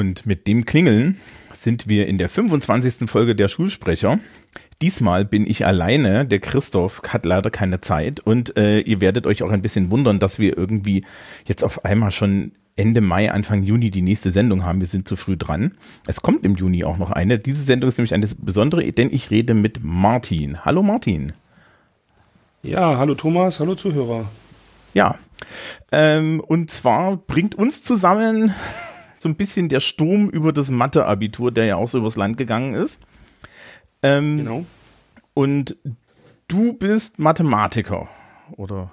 Und mit dem Klingeln sind wir in der 25. Folge der Schulsprecher. Diesmal bin ich alleine. Der Christoph hat leider keine Zeit und äh, ihr werdet euch auch ein bisschen wundern, dass wir irgendwie jetzt auf einmal schon Ende Mai, Anfang Juni die nächste Sendung haben. Wir sind zu früh dran. Es kommt im Juni auch noch eine. Diese Sendung ist nämlich eine besondere, denn ich rede mit Martin. Hallo Martin. Ja, hallo Thomas, hallo Zuhörer. Ja, ähm, und zwar bringt uns zusammen so ein bisschen der Sturm über das Mathe-Abitur, der ja auch so übers Land gegangen ist. Ähm, genau. Und du bist Mathematiker, oder?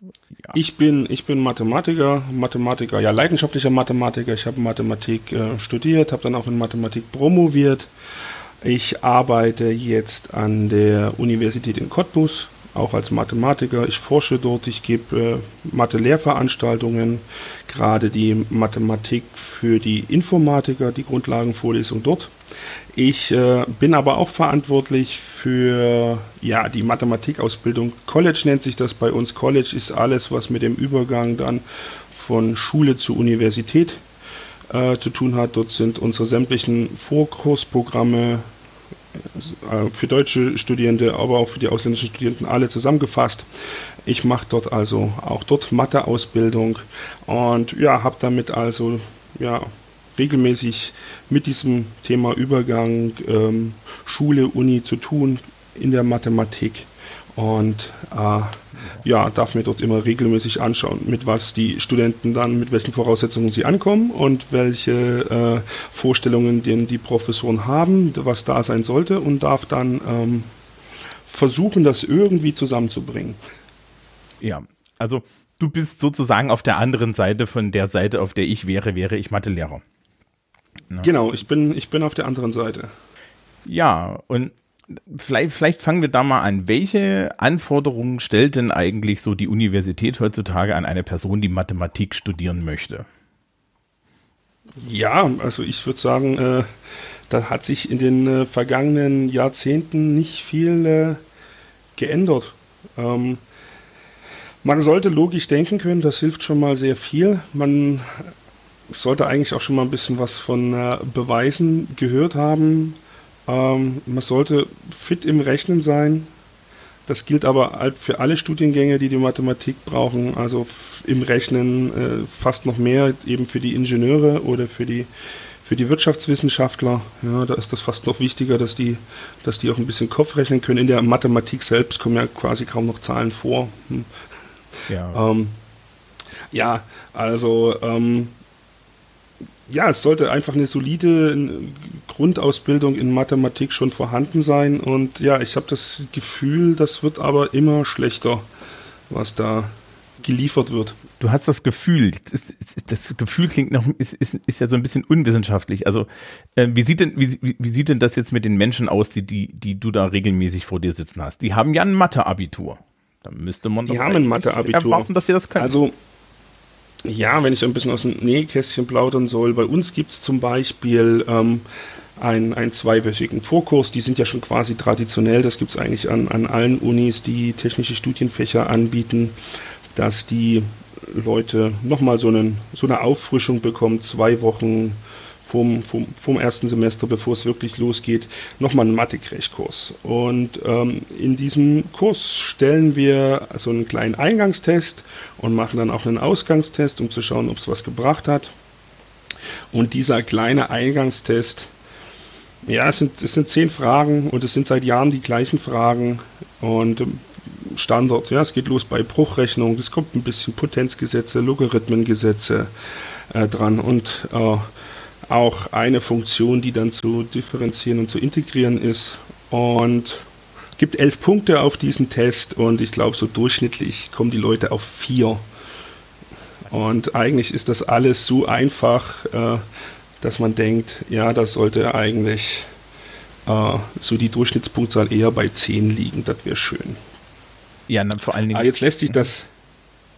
Ja. Ich bin, ich bin Mathematiker, Mathematiker, ja, leidenschaftlicher Mathematiker. Ich habe Mathematik äh, studiert, habe dann auch in Mathematik promoviert. Ich arbeite jetzt an der Universität in Cottbus auch als Mathematiker. Ich forsche dort, ich gebe äh, Mathe-Lehrveranstaltungen, gerade die Mathematik für die Informatiker, die Grundlagenvorlesung dort. Ich äh, bin aber auch verantwortlich für ja, die Mathematikausbildung. College nennt sich das bei uns. College ist alles, was mit dem Übergang dann von Schule zu Universität äh, zu tun hat. Dort sind unsere sämtlichen Vorkursprogramme, für deutsche Studierende, aber auch für die ausländischen Studierenden alle zusammengefasst. Ich mache dort also auch dort Matheausbildung und ja, habe damit also ja regelmäßig mit diesem Thema Übergang ähm, Schule, Uni zu tun in der Mathematik und äh, ja, darf mir dort immer regelmäßig anschauen, mit was die Studenten dann, mit welchen Voraussetzungen sie ankommen und welche äh, Vorstellungen denn die Professoren haben, was da sein sollte und darf dann ähm, versuchen, das irgendwie zusammenzubringen. Ja, also du bist sozusagen auf der anderen Seite von der Seite, auf der ich wäre, wäre ich Mathelehrer. Ne? Genau, ich bin, ich bin auf der anderen Seite. Ja, und vielleicht, vielleicht fangen wir da mal an. Welche Anforderungen stellt denn eigentlich so die Universität heutzutage an eine Person, die Mathematik studieren möchte? Ja, also ich würde sagen, äh, da hat sich in den äh, vergangenen Jahrzehnten nicht viel äh, geändert. Ähm, man sollte logisch denken können, das hilft schon mal sehr viel. Man sollte eigentlich auch schon mal ein bisschen was von äh, Beweisen gehört haben. Ähm, man sollte fit im Rechnen sein. Das gilt aber halt für alle Studiengänge, die die Mathematik brauchen. Also im Rechnen äh, fast noch mehr eben für die Ingenieure oder für die für die Wirtschaftswissenschaftler, ja, da ist das fast noch wichtiger, dass die, dass die auch ein bisschen Kopf rechnen können. In der Mathematik selbst kommen ja quasi kaum noch Zahlen vor. Hm. Ja. Ähm, ja, also ähm, ja, es sollte einfach eine solide Grundausbildung in Mathematik schon vorhanden sein. Und ja, ich habe das Gefühl, das wird aber immer schlechter, was da geliefert wird. Du hast das Gefühl, das Gefühl klingt noch, ist, ist, ist ja so ein bisschen unwissenschaftlich. Also, äh, wie, sieht denn, wie, wie sieht denn das jetzt mit den Menschen aus, die, die, die du da regelmäßig vor dir sitzen hast? Die haben ja ein Mathe-Abitur. Da müsste man doch die haben ein Mathe-Abitur. erwarten, dass sie das können. Also, ja, wenn ich ein bisschen aus dem Nähkästchen plaudern soll, bei uns gibt es zum Beispiel ähm, einen, einen zweiwöchigen Vorkurs, die sind ja schon quasi traditionell, das gibt es eigentlich an, an allen Unis, die technische Studienfächer anbieten, dass die Leute nochmal so, so eine Auffrischung bekommen, zwei Wochen vom, vom, vom ersten Semester, bevor es wirklich losgeht, nochmal einen Mathe-Crashkurs. Und ähm, in diesem Kurs stellen wir so einen kleinen Eingangstest und machen dann auch einen Ausgangstest, um zu schauen, ob es was gebracht hat. Und dieser kleine Eingangstest, ja, es sind, es sind zehn Fragen und es sind seit Jahren die gleichen Fragen. Und ähm, Standard, ja, es geht los bei Bruchrechnung, es kommt ein bisschen Potenzgesetze, Logarithmengesetze äh, dran und äh, auch eine Funktion, die dann zu differenzieren und zu integrieren ist. Und gibt elf Punkte auf diesen Test und ich glaube, so durchschnittlich kommen die Leute auf vier. Und eigentlich ist das alles so einfach, äh, dass man denkt, ja, das sollte eigentlich äh, so die Durchschnittspunktzahl eher bei 10 liegen. Das wäre schön. Ja, vor allen Dingen. Aber jetzt lässt sich das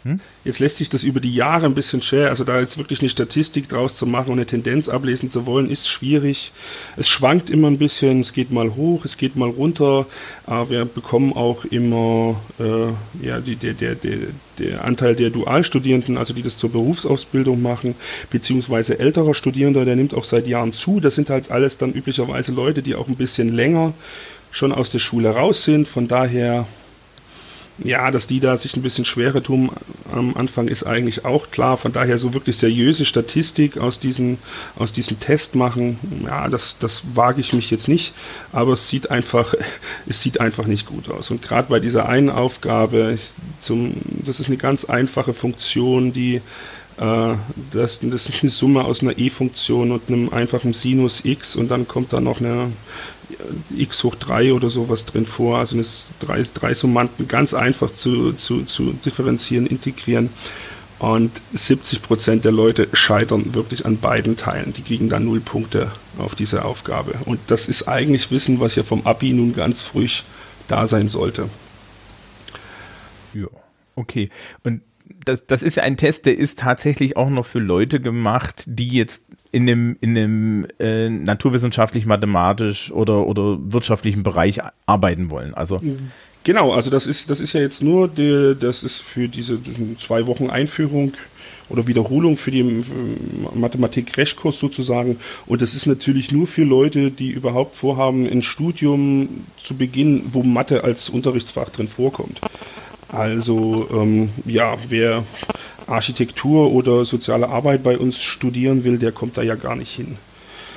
Hm? Jetzt lässt sich das über die Jahre ein bisschen schwer, also da jetzt wirklich eine Statistik draus zu machen und eine Tendenz ablesen zu wollen, ist schwierig. Es schwankt immer ein bisschen, es geht mal hoch, es geht mal runter, aber wir bekommen auch immer äh, ja, die, der, der, der, der Anteil der Dualstudierenden, also die das zur Berufsausbildung machen, beziehungsweise älterer Studierender, der nimmt auch seit Jahren zu. Das sind halt alles dann üblicherweise Leute, die auch ein bisschen länger schon aus der Schule raus sind. Von daher ja, dass die da sich ein bisschen schwerer tun am Anfang ist eigentlich auch klar. Von daher so wirklich seriöse Statistik aus, diesen, aus diesem Test machen, ja, das, das wage ich mich jetzt nicht. Aber es sieht einfach, es sieht einfach nicht gut aus. Und gerade bei dieser einen Aufgabe, zum, das ist eine ganz einfache Funktion, die äh, das, das ist eine Summe aus einer e-Funktion und einem einfachen Sinus x und dann kommt da noch eine x hoch 3 oder sowas drin vor. Also das drei, drei Summanden ganz einfach zu, zu, zu differenzieren, integrieren. Und 70 Prozent der Leute scheitern wirklich an beiden Teilen. Die kriegen dann null Punkte auf diese Aufgabe. Und das ist eigentlich Wissen, was ja vom Abi nun ganz früh da sein sollte. Ja, okay. Und das, das ist ja ein Test, der ist tatsächlich auch noch für Leute gemacht, die jetzt in einem, in einem äh, naturwissenschaftlich, mathematisch oder, oder wirtschaftlichen Bereich arbeiten wollen. Also genau, also das ist, das ist ja jetzt nur die, das ist für diese zwei Wochen Einführung oder Wiederholung für den Mathematik-Crashkurs sozusagen. Und das ist natürlich nur für Leute, die überhaupt vorhaben, ein Studium zu beginnen, wo Mathe als Unterrichtsfach drin vorkommt. Also ähm, ja, wer Architektur oder soziale Arbeit bei uns studieren will, der kommt da ja gar nicht hin.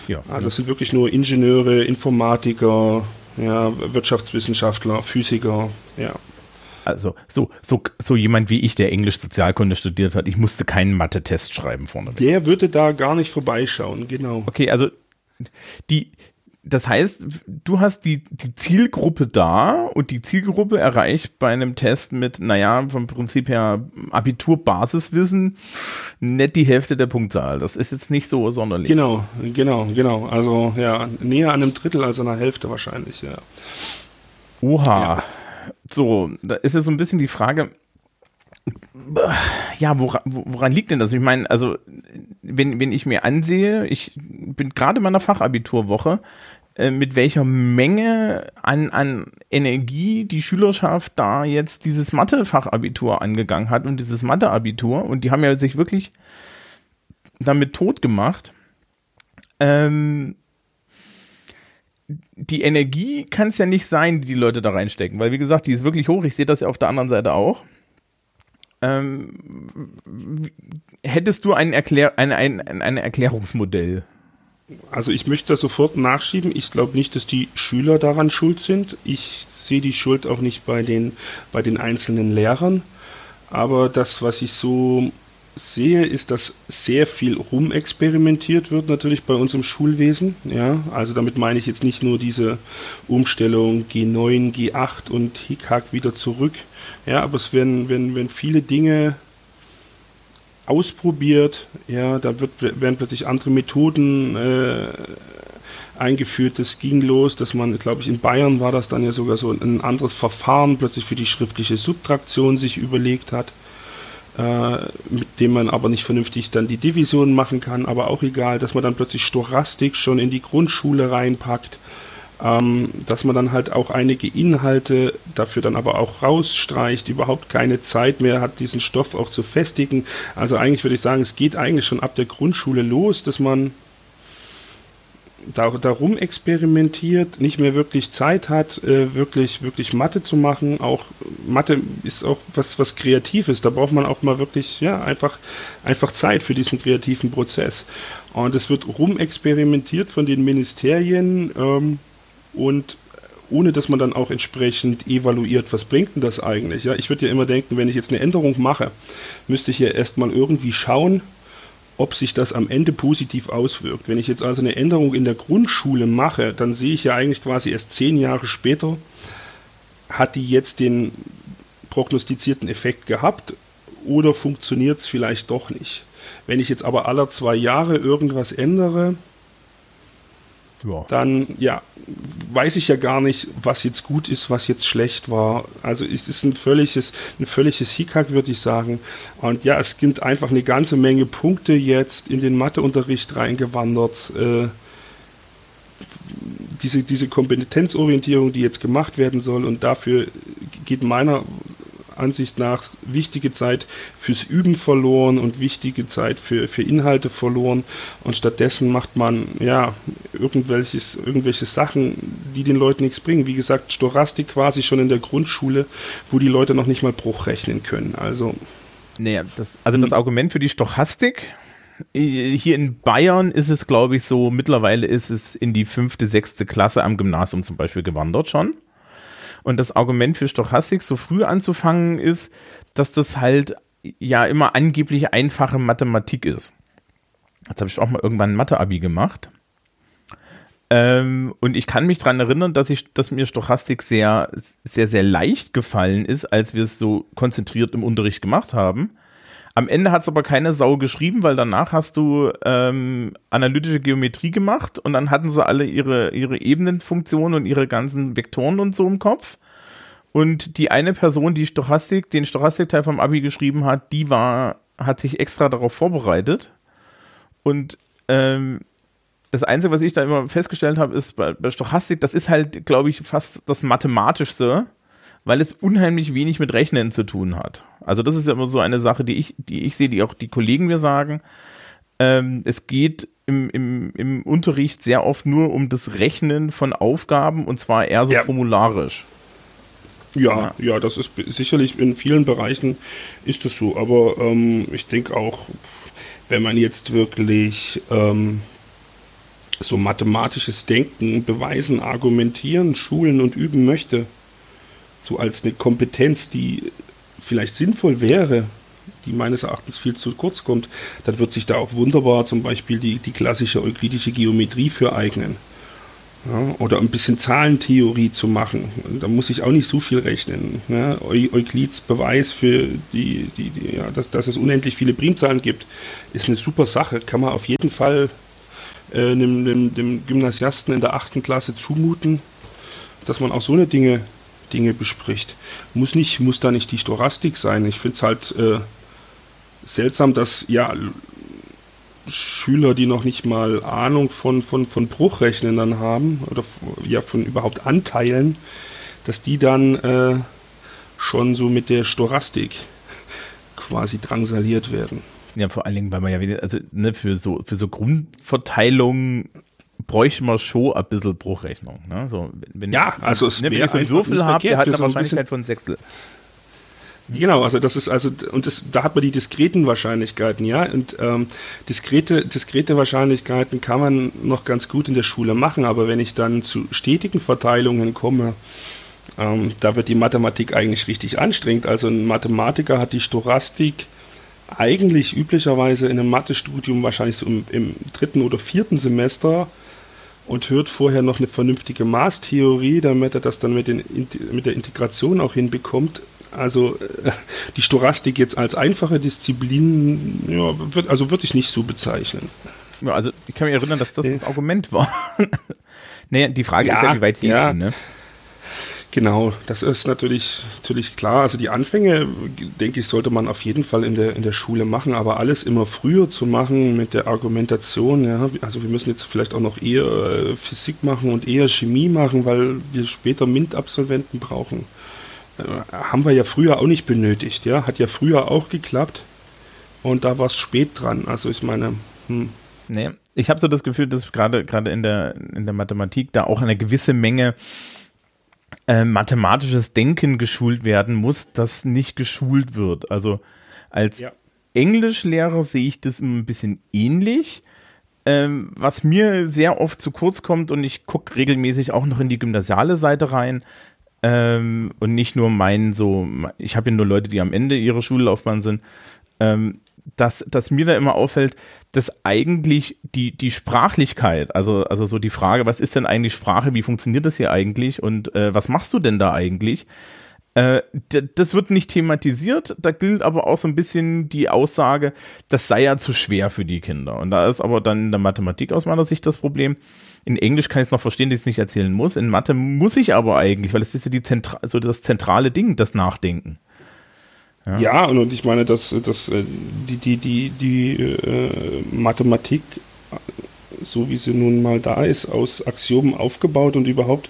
Ja, also das sind wirklich nur Ingenieure, Informatiker, ja, Wirtschaftswissenschaftler, Physiker, ja. Also so, so, so jemand wie ich, der Englisch Sozialkunde studiert hat, ich musste keinen Mathe-Test schreiben vorne. Der würde da gar nicht vorbeischauen, genau. Okay, also die, das heißt, du hast die, die Zielgruppe da und die Zielgruppe erreicht bei einem Test mit, naja, vom Prinzip her Abitur-Basiswissen nicht die Hälfte der Punktzahl. Das ist jetzt nicht so sonderlich. Genau, genau, genau. Also ja, näher an einem Drittel als an einer Hälfte wahrscheinlich, ja. Oha. Ja. So, da ist jetzt so ein bisschen die Frage, ja, woran, woran liegt denn das? Ich meine, also, wenn, wenn ich mir ansehe, ich bin gerade in meiner Fachabiturwoche, äh, mit welcher Menge an, an Energie die Schülerschaft da jetzt dieses Mathe-Fachabitur angegangen hat und dieses Mathe-Abitur und die haben ja sich wirklich damit tot gemacht. Ähm, die Energie kann es ja nicht sein, die die Leute da reinstecken, weil wie gesagt, die ist wirklich hoch. Ich sehe das ja auf der anderen Seite auch. Ähm, hättest du ein, Erklär ein, ein, ein Erklärungsmodell? Also ich möchte da sofort nachschieben. Ich glaube nicht, dass die Schüler daran schuld sind. Ich sehe die Schuld auch nicht bei den, bei den einzelnen Lehrern. Aber das, was ich so sehe, ist, dass sehr viel rumexperimentiert wird, natürlich bei uns im Schulwesen. Ja, also damit meine ich jetzt nicht nur diese Umstellung G9, G8 und Hickhack wieder zurück. Ja, aber es werden, werden, werden viele Dinge ausprobiert. Ja, da wird, werden plötzlich andere Methoden äh, eingeführt. Das ging los, dass man, glaube ich, in Bayern war das dann ja sogar so ein anderes Verfahren plötzlich für die schriftliche Subtraktion sich überlegt hat äh, mit dem man aber nicht vernünftig dann die Division machen kann, aber auch egal, dass man dann plötzlich Stochastik schon in die Grundschule reinpackt, ähm, dass man dann halt auch einige Inhalte dafür dann aber auch rausstreicht, überhaupt keine Zeit mehr hat, diesen Stoff auch zu festigen. Also eigentlich würde ich sagen, es geht eigentlich schon ab der Grundschule los, dass man darum experimentiert, nicht mehr wirklich Zeit hat, äh, wirklich, wirklich Mathe zu machen. Auch Mathe ist auch was, was Kreatives. Da braucht man auch mal wirklich, ja, einfach, einfach Zeit für diesen kreativen Prozess. Und es wird rumexperimentiert von den Ministerien ähm, und ohne dass man dann auch entsprechend evaluiert, was bringt denn das eigentlich? Ja, ich würde ja immer denken, wenn ich jetzt eine Änderung mache, müsste ich ja erstmal irgendwie schauen, ob sich das am Ende positiv auswirkt. Wenn ich jetzt also eine Änderung in der Grundschule mache, dann sehe ich ja eigentlich quasi erst zehn Jahre später, hat die jetzt den prognostizierten Effekt gehabt oder funktioniert es vielleicht doch nicht. Wenn ich jetzt aber aller zwei Jahre irgendwas ändere, ja. dann ja, weiß ich ja gar nicht, was jetzt gut ist, was jetzt schlecht war. Also es ist ein völliges, ein völliges Hickhack, würde ich sagen. Und ja, es gibt einfach eine ganze Menge Punkte jetzt in den Matheunterricht reingewandert. Äh, diese, diese Kompetenzorientierung, die jetzt gemacht werden soll, und dafür geht meiner Ansicht nach wichtige Zeit fürs Üben verloren und wichtige Zeit für, für Inhalte verloren. Und stattdessen macht man ja irgendwelches, irgendwelche Sachen, die den Leuten nichts bringen. Wie gesagt, Storastik quasi schon in der Grundschule, wo die Leute noch nicht mal Bruch rechnen können. Also. Naja, das, also das Argument für die Stochastik, hier in Bayern ist es, glaube ich, so, mittlerweile ist es in die fünfte, sechste Klasse am Gymnasium zum Beispiel gewandert schon. Und das Argument für Stochastik so früh anzufangen ist, dass das halt ja immer angeblich einfache Mathematik ist. Jetzt habe ich auch mal irgendwann ein Mathe-Abi gemacht. Ähm, und ich kann mich daran erinnern, dass ich, dass mir Stochastik sehr, sehr, sehr leicht gefallen ist, als wir es so konzentriert im Unterricht gemacht haben. Am Ende hat es aber keine Sau geschrieben, weil danach hast du ähm, analytische Geometrie gemacht und dann hatten sie alle ihre, ihre Ebenenfunktionen und ihre ganzen Vektoren und so im Kopf. Und die eine Person, die Stochastik, den Stochastikteil vom Abi geschrieben hat, die war, hat sich extra darauf vorbereitet. Und ähm, das Einzige, was ich da immer festgestellt habe, ist bei, bei Stochastik, das ist halt, glaube ich, fast das Mathematischste weil es unheimlich wenig mit Rechnen zu tun hat. Also das ist ja immer so eine Sache, die ich, die ich sehe, die auch die Kollegen mir sagen. Ähm, es geht im, im, im Unterricht sehr oft nur um das Rechnen von Aufgaben und zwar eher so ja. formularisch. Ja, ja, das ist sicherlich in vielen Bereichen ist das so. Aber ähm, ich denke auch, wenn man jetzt wirklich ähm, so mathematisches Denken, Beweisen, Argumentieren, Schulen und üben möchte, so als eine Kompetenz, die vielleicht sinnvoll wäre, die meines Erachtens viel zu kurz kommt, dann wird sich da auch wunderbar zum Beispiel die, die klassische euklidische Geometrie für eignen. Ja, oder ein bisschen Zahlentheorie zu machen. Da muss ich auch nicht so viel rechnen. Ne? Euklids Beweis für die, die, die ja, dass, dass, es unendlich viele Primzahlen gibt, ist eine super Sache. Kann man auf jeden Fall äh, dem, dem, dem Gymnasiasten in der achten Klasse zumuten, dass man auch so eine Dinge Dinge bespricht. Muss nicht, muss da nicht die Storastik sein. Ich finde es halt äh, seltsam, dass ja Schüler, die noch nicht mal Ahnung von, von, von Bruchrechnen dann haben oder ja von überhaupt Anteilen, dass die dann äh, schon so mit der Storastik quasi drangsaliert werden. Ja, vor allen Dingen, weil man ja wieder, also ne, für so für so Grundverteilungen bräuchte man schon ein bisschen Bruchrechnung. Ne? So, wenn ja, ich, also es ne, wenn ich so einen Würfel habe, der hat eine Wahrscheinlichkeit von Sechstel. Genau, also das ist also und das, da hat man die diskreten Wahrscheinlichkeiten, ja und ähm, diskrete diskrete Wahrscheinlichkeiten kann man noch ganz gut in der Schule machen, aber wenn ich dann zu stetigen Verteilungen komme, ähm, da wird die Mathematik eigentlich richtig anstrengend. Also ein Mathematiker hat die Stochastik eigentlich üblicherweise in einem Mathestudium wahrscheinlich so im, im dritten oder vierten Semester und hört vorher noch eine vernünftige Maßtheorie, damit er das dann mit, den, mit der Integration auch hinbekommt. Also äh, die Storastik jetzt als einfache Disziplin, ja, wird, also würde ich nicht so bezeichnen. Ja, also ich kann mich erinnern, dass das das Argument war. naja, die Frage ja, ist ja, wie weit geht ja. ne? Genau, das ist natürlich, natürlich klar. Also die Anfänge, denke ich, sollte man auf jeden Fall in der, in der Schule machen, aber alles immer früher zu machen mit der Argumentation, ja, also wir müssen jetzt vielleicht auch noch eher äh, Physik machen und eher Chemie machen, weil wir später MINT-Absolventen brauchen. Äh, haben wir ja früher auch nicht benötigt, ja, hat ja früher auch geklappt und da war es spät dran. Also ich meine, hm. Nee, ich habe so das Gefühl, dass gerade gerade in der in der Mathematik da auch eine gewisse Menge äh, mathematisches Denken geschult werden muss, das nicht geschult wird. Also als ja. Englischlehrer sehe ich das ein bisschen ähnlich. Ähm, was mir sehr oft zu kurz kommt und ich gucke regelmäßig auch noch in die gymnasiale Seite rein ähm, und nicht nur meinen so, ich habe ja nur Leute, die am Ende ihrer Schullaufbahn sind. Ähm, dass, dass mir da immer auffällt, dass eigentlich die, die Sprachlichkeit, also, also so die Frage, was ist denn eigentlich Sprache, wie funktioniert das hier eigentlich und äh, was machst du denn da eigentlich? Äh, das wird nicht thematisiert, da gilt aber auch so ein bisschen die Aussage, das sei ja zu schwer für die Kinder. Und da ist aber dann in der Mathematik aus meiner Sicht das Problem, In Englisch kann ich es noch verstehen, dass ich es nicht erzählen muss. In Mathe muss ich aber eigentlich, weil es ist ja die Zentra so das zentrale Ding, das Nachdenken. Ja, ja und, und ich meine, dass, dass äh, die, die, die, die äh, Mathematik, so wie sie nun mal da ist, aus Axiomen aufgebaut und überhaupt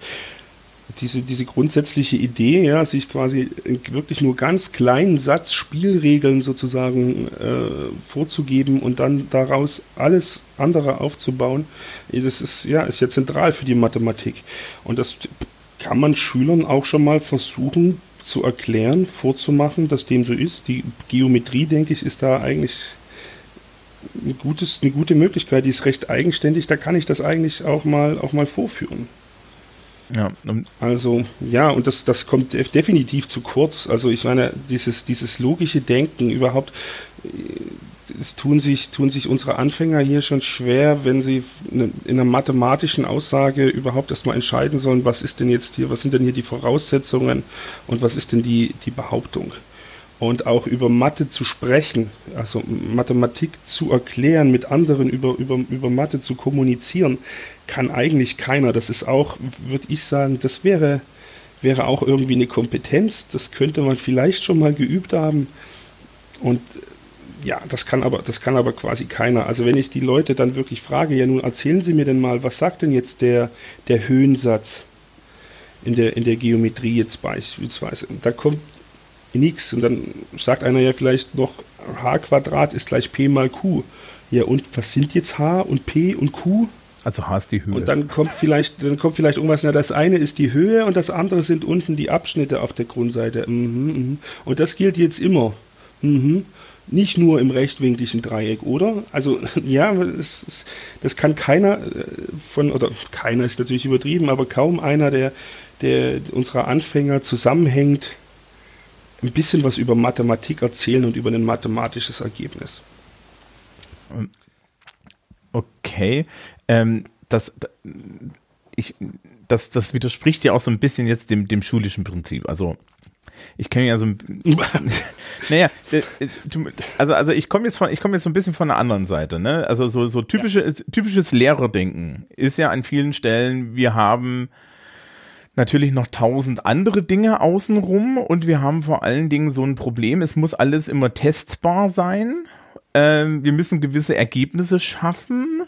diese, diese grundsätzliche Idee, ja, sich quasi wirklich nur ganz kleinen Satz Spielregeln sozusagen äh, vorzugeben und dann daraus alles andere aufzubauen, das ist ja, ist ja zentral für die Mathematik. Und das kann man Schülern auch schon mal versuchen zu erklären, vorzumachen, dass dem so ist. Die Geometrie, denke ich, ist da eigentlich ein gutes, eine gute Möglichkeit. Die ist recht eigenständig. Da kann ich das eigentlich auch mal, auch mal vorführen. Ja. Also, ja, und das, das kommt definitiv zu kurz. Also, ich meine, dieses, dieses logische Denken überhaupt, es tun sich, tun sich unsere Anfänger hier schon schwer, wenn sie in einer mathematischen Aussage überhaupt erstmal entscheiden sollen, was ist denn jetzt hier, was sind denn hier die Voraussetzungen und was ist denn die, die Behauptung. Und auch über Mathe zu sprechen, also Mathematik zu erklären, mit anderen über, über, über Mathe zu kommunizieren, kann eigentlich keiner. Das ist auch, würde ich sagen, das wäre, wäre auch irgendwie eine Kompetenz. Das könnte man vielleicht schon mal geübt haben. Und ja, das kann aber, das kann aber quasi keiner. Also wenn ich die Leute dann wirklich frage, ja nun erzählen Sie mir denn mal, was sagt denn jetzt der, der Höhensatz in der, in der Geometrie jetzt beispielsweise? Da kommt nichts und dann sagt einer ja vielleicht noch, h Quadrat ist gleich p mal q. Ja und was sind jetzt h und p und q? Also H ist die Höhe. Und dann kommt vielleicht, dann kommt vielleicht irgendwas, na, das eine ist die Höhe und das andere sind unten die Abschnitte auf der Grundseite. Mhm, mhm. Und das gilt jetzt immer. Mhm nicht nur im rechtwinkligen Dreieck, oder? Also ja, das, das kann keiner äh, von, oder keiner ist natürlich übertrieben, aber kaum einer, der, der unserer Anfänger zusammenhängt, ein bisschen was über Mathematik erzählen und über ein mathematisches Ergebnis. Okay, ähm, das, ich, das, das widerspricht ja auch so ein bisschen jetzt dem, dem schulischen Prinzip. Also ich kenne ja so ein, naja, äh, also also ich komme jetzt von ich komme jetzt so ein bisschen von der anderen Seite, ne? Also so so typische ja. typisches Lehrerdenken ist ja an vielen Stellen, wir haben natürlich noch tausend andere Dinge außenrum und wir haben vor allen Dingen so ein Problem, es muss alles immer testbar sein. Ähm, wir müssen gewisse Ergebnisse schaffen.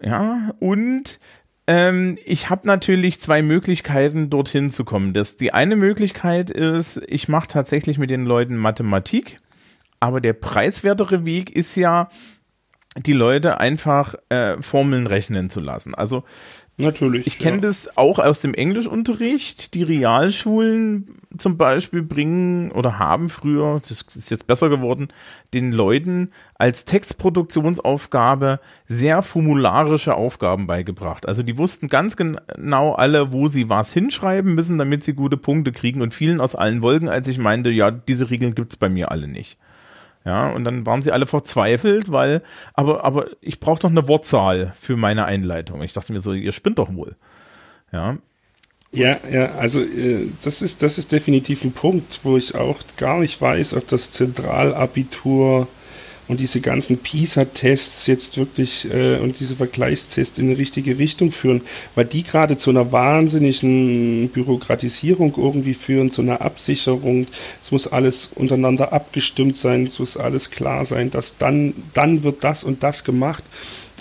Ja, und ähm, ich habe natürlich zwei Möglichkeiten, dorthin zu kommen. Das, die eine Möglichkeit ist, ich mache tatsächlich mit den Leuten Mathematik, aber der preiswertere Weg ist ja, die Leute einfach äh, Formeln rechnen zu lassen. Also Natürlich. Ich kenne ja. das auch aus dem Englischunterricht. Die Realschulen zum Beispiel bringen oder haben früher, das ist jetzt besser geworden, den Leuten als Textproduktionsaufgabe sehr formularische Aufgaben beigebracht. Also die wussten ganz genau alle, wo sie was hinschreiben müssen, damit sie gute Punkte kriegen und fielen aus allen Wolken, als ich meinte, ja, diese Regeln gibt's bei mir alle nicht. Ja, und dann waren sie alle verzweifelt, weil, aber, aber ich brauche doch eine Wortzahl für meine Einleitung. Ich dachte mir so, ihr spinnt doch wohl. Ja. Ja, ja, also äh, das ist, das ist definitiv ein Punkt, wo ich auch gar nicht weiß, ob das Zentralabitur und diese ganzen PISA-Tests jetzt wirklich äh, und diese Vergleichstests in die richtige Richtung führen, weil die gerade zu einer wahnsinnigen Bürokratisierung irgendwie führen, zu einer Absicherung. Es muss alles untereinander abgestimmt sein, es muss alles klar sein, dass dann, dann wird das und das gemacht.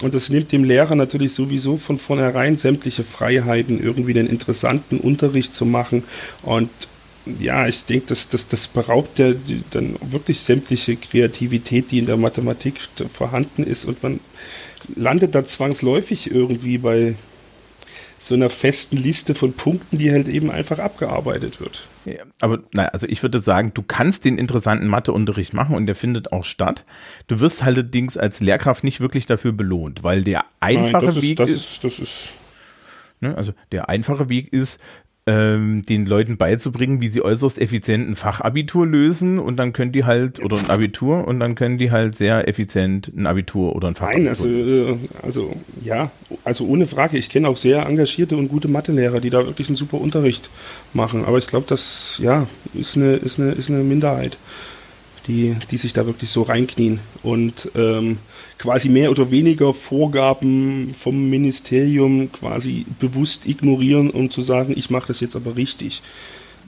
Und das nimmt dem Lehrer natürlich sowieso von vornherein sämtliche Freiheiten, irgendwie den interessanten Unterricht zu machen. Und ja, ich denke, das, das, das beraubt ja dann wirklich sämtliche Kreativität, die in der Mathematik vorhanden ist und man landet da zwangsläufig irgendwie bei so einer festen Liste von Punkten, die halt eben einfach abgearbeitet wird. Ja, aber naja, also ich würde sagen, du kannst den interessanten Matheunterricht machen und der findet auch statt. Du wirst halt allerdings als Lehrkraft nicht wirklich dafür belohnt, weil der einfache Nein, Weg ist, ist, das ist ne, also der einfache Weg ist, ähm, den Leuten beizubringen, wie sie äußerst effizient ein Fachabitur lösen und dann können die halt, oder ein Abitur, und dann können die halt sehr effizient ein Abitur oder ein Fachabitur. Nein, also, äh, also ja, also ohne Frage, ich kenne auch sehr engagierte und gute Mathelehrer, die da wirklich einen super Unterricht machen, aber ich glaube, das, ja, ist eine, ist eine, ist eine Minderheit die, die sich da wirklich so reinknien. Und ähm, quasi mehr oder weniger Vorgaben vom Ministerium quasi bewusst ignorieren, um zu sagen, ich mache das jetzt aber richtig.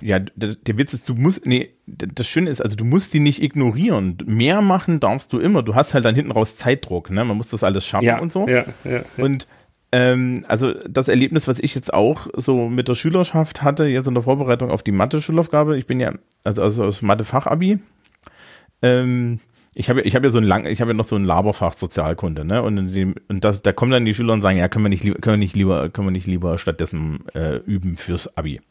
Ja, der, der, Witz ist, du musst, nee, das Schöne ist, also du musst die nicht ignorieren. Mehr machen darfst du immer. Du hast halt dann hinten raus Zeitdruck, ne? Man muss das alles schaffen ja, und so. Ja, ja, ja. Und ähm, also das Erlebnis, was ich jetzt auch so mit der Schülerschaft hatte, jetzt in der Vorbereitung auf die Mathe-Schulaufgabe, ich bin ja, also, also aus Mathe-Fachabi, ähm, ich habe ich hab ja so ein lang, ich habe ja noch so ein Laberfach Sozialkunde, ne? Und, dem, und das, da kommen dann die Schüler und sagen, ja, können wir nicht, können wir nicht lieber, können wir nicht lieber stattdessen äh, üben fürs Abi.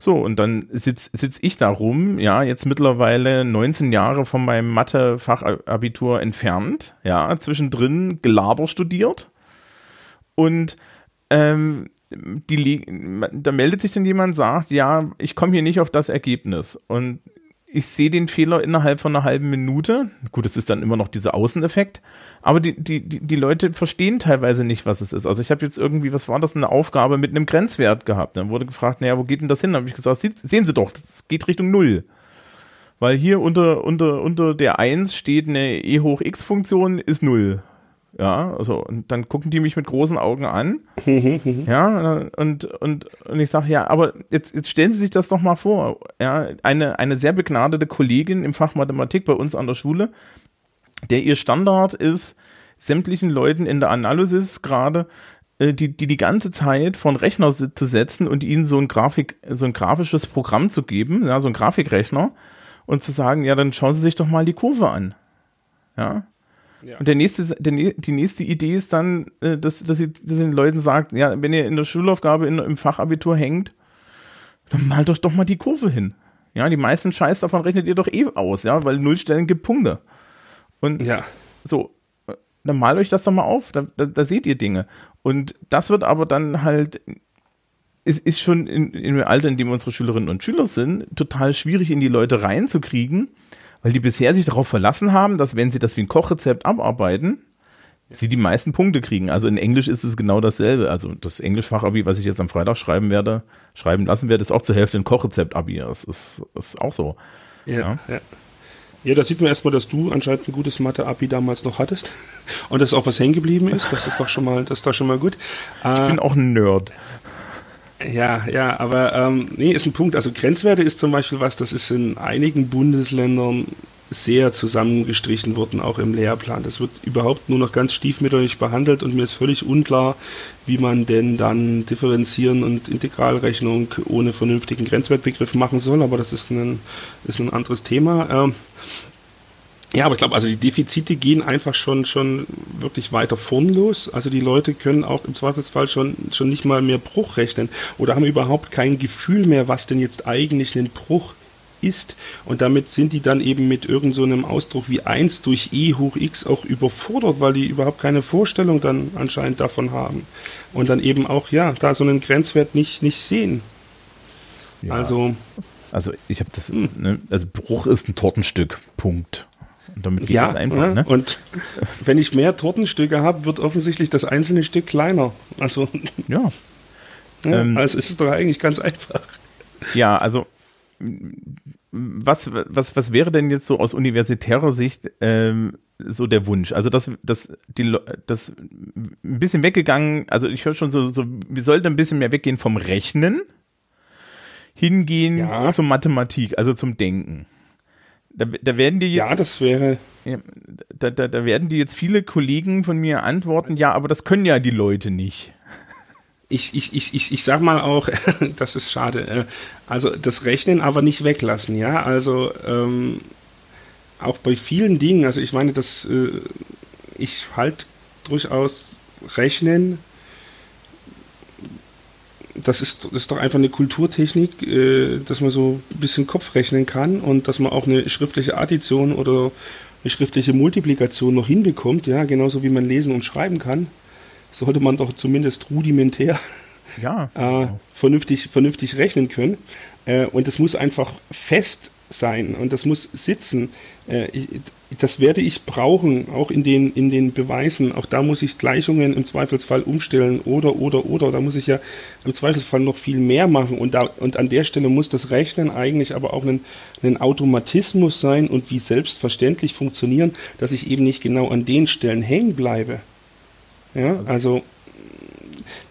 So, und dann sitz, sitz ich da rum, ja, jetzt mittlerweile 19 Jahre von meinem Mathe-Fachabitur entfernt, ja, zwischendrin Gelaber studiert. Und ähm, die, da meldet sich dann jemand, sagt, ja, ich komme hier nicht auf das Ergebnis. Und ich sehe den Fehler innerhalb von einer halben Minute. Gut, es ist dann immer noch dieser Außeneffekt, aber die, die, die Leute verstehen teilweise nicht, was es ist. Also ich habe jetzt irgendwie, was war das, eine Aufgabe mit einem Grenzwert gehabt. Dann wurde gefragt, naja, wo geht denn das hin? Dann habe ich gesagt, sehen Sie doch, das geht Richtung Null. Weil hier unter, unter, unter der 1 steht eine e hoch x Funktion ist Null. Ja, also, und dann gucken die mich mit großen Augen an. ja, und, und, und ich sage, ja, aber jetzt, jetzt stellen Sie sich das doch mal vor. Ja, eine, eine sehr begnadete Kollegin im Fach Mathematik bei uns an der Schule, der ihr Standard ist, sämtlichen Leuten in der Analysis gerade äh, die, die die ganze Zeit von Rechner zu setzen und ihnen so ein Grafik, so ein grafisches Programm zu geben, ja, so ein Grafikrechner und zu sagen, ja, dann schauen Sie sich doch mal die Kurve an. Ja. Ja. Und der nächste, der, die nächste Idee ist dann, äh, dass, dass, sie, dass sie den Leuten sagt, ja, wenn ihr in der Schulaufgabe in, im Fachabitur hängt, dann malt euch doch mal die Kurve hin. Ja, die meisten Scheiß davon rechnet ihr doch eh aus, ja, weil Nullstellen gibt Punkte. Und ja. so, dann malt euch das doch mal auf, da, da, da seht ihr Dinge. Und das wird aber dann halt, es ist schon in, in dem Alter, in dem unsere Schülerinnen und Schüler sind, total schwierig in die Leute reinzukriegen, weil die bisher sich darauf verlassen haben, dass wenn sie das wie ein Kochrezept abarbeiten, sie die meisten Punkte kriegen. Also in Englisch ist es genau dasselbe. Also das Englischfachabi, was ich jetzt am Freitag schreiben werde, schreiben lassen werde, ist auch zur Hälfte ein Kochrezept-Abi. Das ist, ist auch so. Ja, ja. ja. Ja, da sieht man erstmal, dass du anscheinend ein gutes Mathe-Abi damals noch hattest und dass auch was hängen geblieben ist. Das ist doch schon mal, das ist doch schon mal gut. Ich äh, bin auch ein Nerd. Ja, ja, aber ähm, nee, ist ein Punkt. Also Grenzwerte ist zum Beispiel was, das ist in einigen Bundesländern sehr zusammengestrichen worden, auch im Lehrplan. Das wird überhaupt nur noch ganz stiefmütterlich behandelt und mir ist völlig unklar, wie man denn dann Differenzieren und Integralrechnung ohne vernünftigen Grenzwertbegriff machen soll, aber das ist ein, ist ein anderes Thema. Ähm, ja, aber ich glaube, also die Defizite gehen einfach schon, schon wirklich weiter vorn los. Also die Leute können auch im Zweifelsfall schon, schon nicht mal mehr Bruch rechnen oder haben überhaupt kein Gefühl mehr, was denn jetzt eigentlich ein Bruch ist. Und damit sind die dann eben mit irgendeinem so Ausdruck wie 1 durch e hoch x auch überfordert, weil die überhaupt keine Vorstellung dann anscheinend davon haben. Und dann eben auch, ja, da so einen Grenzwert nicht, nicht sehen. Ja. Also. Also ich habe das, hm. ne, also Bruch ist ein Tortenstück, Punkt. Und damit geht ja, es einfach. Ja, ne? Und wenn ich mehr Tortenstücke habe, wird offensichtlich das einzelne Stück kleiner. Also, ja. ja ähm, also ist es doch eigentlich ganz einfach. Ja, also was, was, was wäre denn jetzt so aus universitärer Sicht ähm, so der Wunsch? Also dass das, die, das ein bisschen weggegangen, also ich höre schon so, so, wir sollten ein bisschen mehr weggehen vom Rechnen, hingehen ja. zur Mathematik, also zum Denken. Da, da werden die jetzt. Ja, das wäre. Da, da, da werden die jetzt viele Kollegen von mir antworten, ja, aber das können ja die Leute nicht. Ich, ich, ich, ich, ich sag mal auch, das ist schade. Äh, also das Rechnen aber nicht weglassen, ja. Also ähm, auch bei vielen Dingen, also ich meine, dass äh, ich halt durchaus Rechnen das ist, das ist doch einfach eine Kulturtechnik, äh, dass man so ein bisschen Kopf rechnen kann und dass man auch eine schriftliche Addition oder eine schriftliche Multiplikation noch hinbekommt, ja, genauso wie man lesen und schreiben kann, sollte man doch zumindest rudimentär ja, äh, vernünftig, vernünftig rechnen können. Äh, und das muss einfach fest sein und das muss sitzen. Äh, ich, das werde ich brauchen, auch in den, in den Beweisen. Auch da muss ich Gleichungen im Zweifelsfall umstellen oder, oder, oder. Da muss ich ja im Zweifelsfall noch viel mehr machen. Und, da, und an der Stelle muss das Rechnen eigentlich aber auch ein, ein Automatismus sein und wie selbstverständlich funktionieren, dass ich eben nicht genau an den Stellen hängen bleibe. Ja, also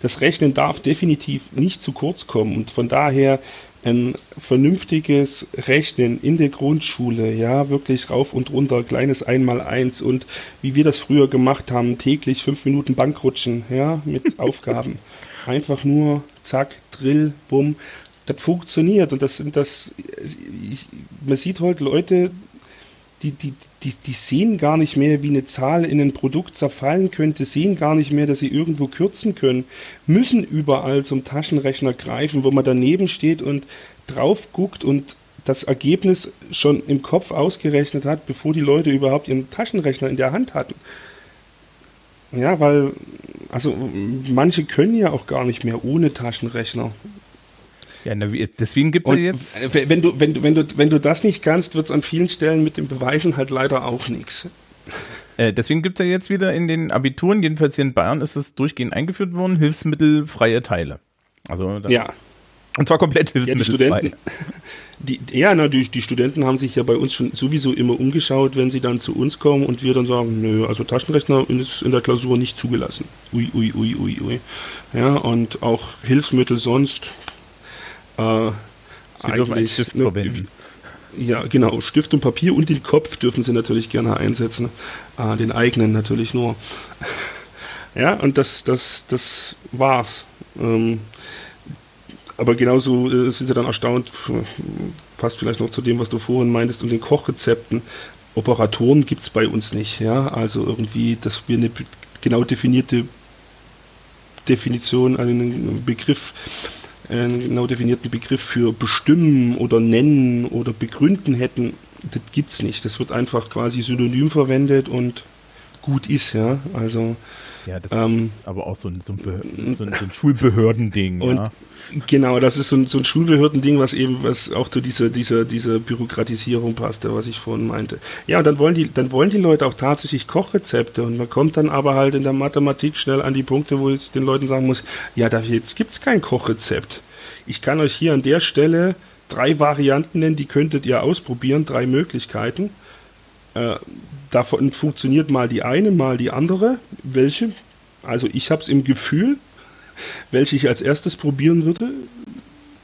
das Rechnen darf definitiv nicht zu kurz kommen. Und von daher ein vernünftiges Rechnen in der Grundschule, ja, wirklich rauf und runter, kleines Einmaleins und wie wir das früher gemacht haben, täglich fünf Minuten Bankrutschen, ja, mit Aufgaben. Einfach nur zack, Drill, bumm. Das funktioniert und das sind das, man sieht heute Leute, die, die, die, die sehen gar nicht mehr, wie eine Zahl in ein Produkt zerfallen könnte, sehen gar nicht mehr, dass sie irgendwo kürzen können, müssen überall zum Taschenrechner greifen, wo man daneben steht und drauf guckt und das Ergebnis schon im Kopf ausgerechnet hat, bevor die Leute überhaupt ihren Taschenrechner in der Hand hatten. Ja, weil, also manche können ja auch gar nicht mehr ohne Taschenrechner. Ja, deswegen gibt es jetzt. Wenn du, wenn, du, wenn, du, wenn du das nicht kannst, wird es an vielen Stellen mit den Beweisen halt leider auch nichts. Äh, deswegen gibt es ja jetzt wieder in den Abituren, jedenfalls hier in Bayern, ist es durchgehend eingeführt worden, hilfsmittelfreie Teile. Also ja. Und zwar komplett hilfsmittelfrei. Ja, die ja na, die, die Studenten haben sich ja bei uns schon sowieso immer umgeschaut, wenn sie dann zu uns kommen und wir dann sagen, nö, also Taschenrechner ist in der Klausur nicht zugelassen. Ui, ui, ui, ui, ui. Ja, und auch Hilfsmittel sonst, äh, Sie dürfen einen Stift ne, verwenden. Ja, genau. Stift und Papier und den Kopf dürfen Sie natürlich gerne einsetzen. Äh, den eigenen natürlich nur. ja, und das, das, das war's. Ähm, aber genauso äh, sind Sie dann erstaunt, passt vielleicht noch zu dem, was du vorhin meintest, und den Kochrezepten. Operatoren gibt es bei uns nicht. Ja? Also irgendwie, dass wir eine genau definierte Definition, einen Begriff einen genau definierten Begriff für bestimmen oder nennen oder begründen hätten, das gibt es nicht. Das wird einfach quasi synonym verwendet und gut ist, ja. Also ja, das ähm, ist aber auch so ein, so ein, so ein, so ein Schulbehördending. Und ja. Genau, das ist so ein, so ein Schulbehördending, was eben was auch zu dieser, dieser, dieser Bürokratisierung passt, was ich vorhin meinte. Ja, und dann wollen die, dann wollen die Leute auch tatsächlich Kochrezepte und man kommt dann aber halt in der Mathematik schnell an die Punkte, wo ich den Leuten sagen muss, ja, da jetzt gibt es kein Kochrezept. Ich kann euch hier an der Stelle drei Varianten nennen, die könntet ihr ausprobieren, drei Möglichkeiten. Äh, davon funktioniert mal die eine, mal die andere. Welche? Also ich habe es im Gefühl, welche ich als erstes probieren würde.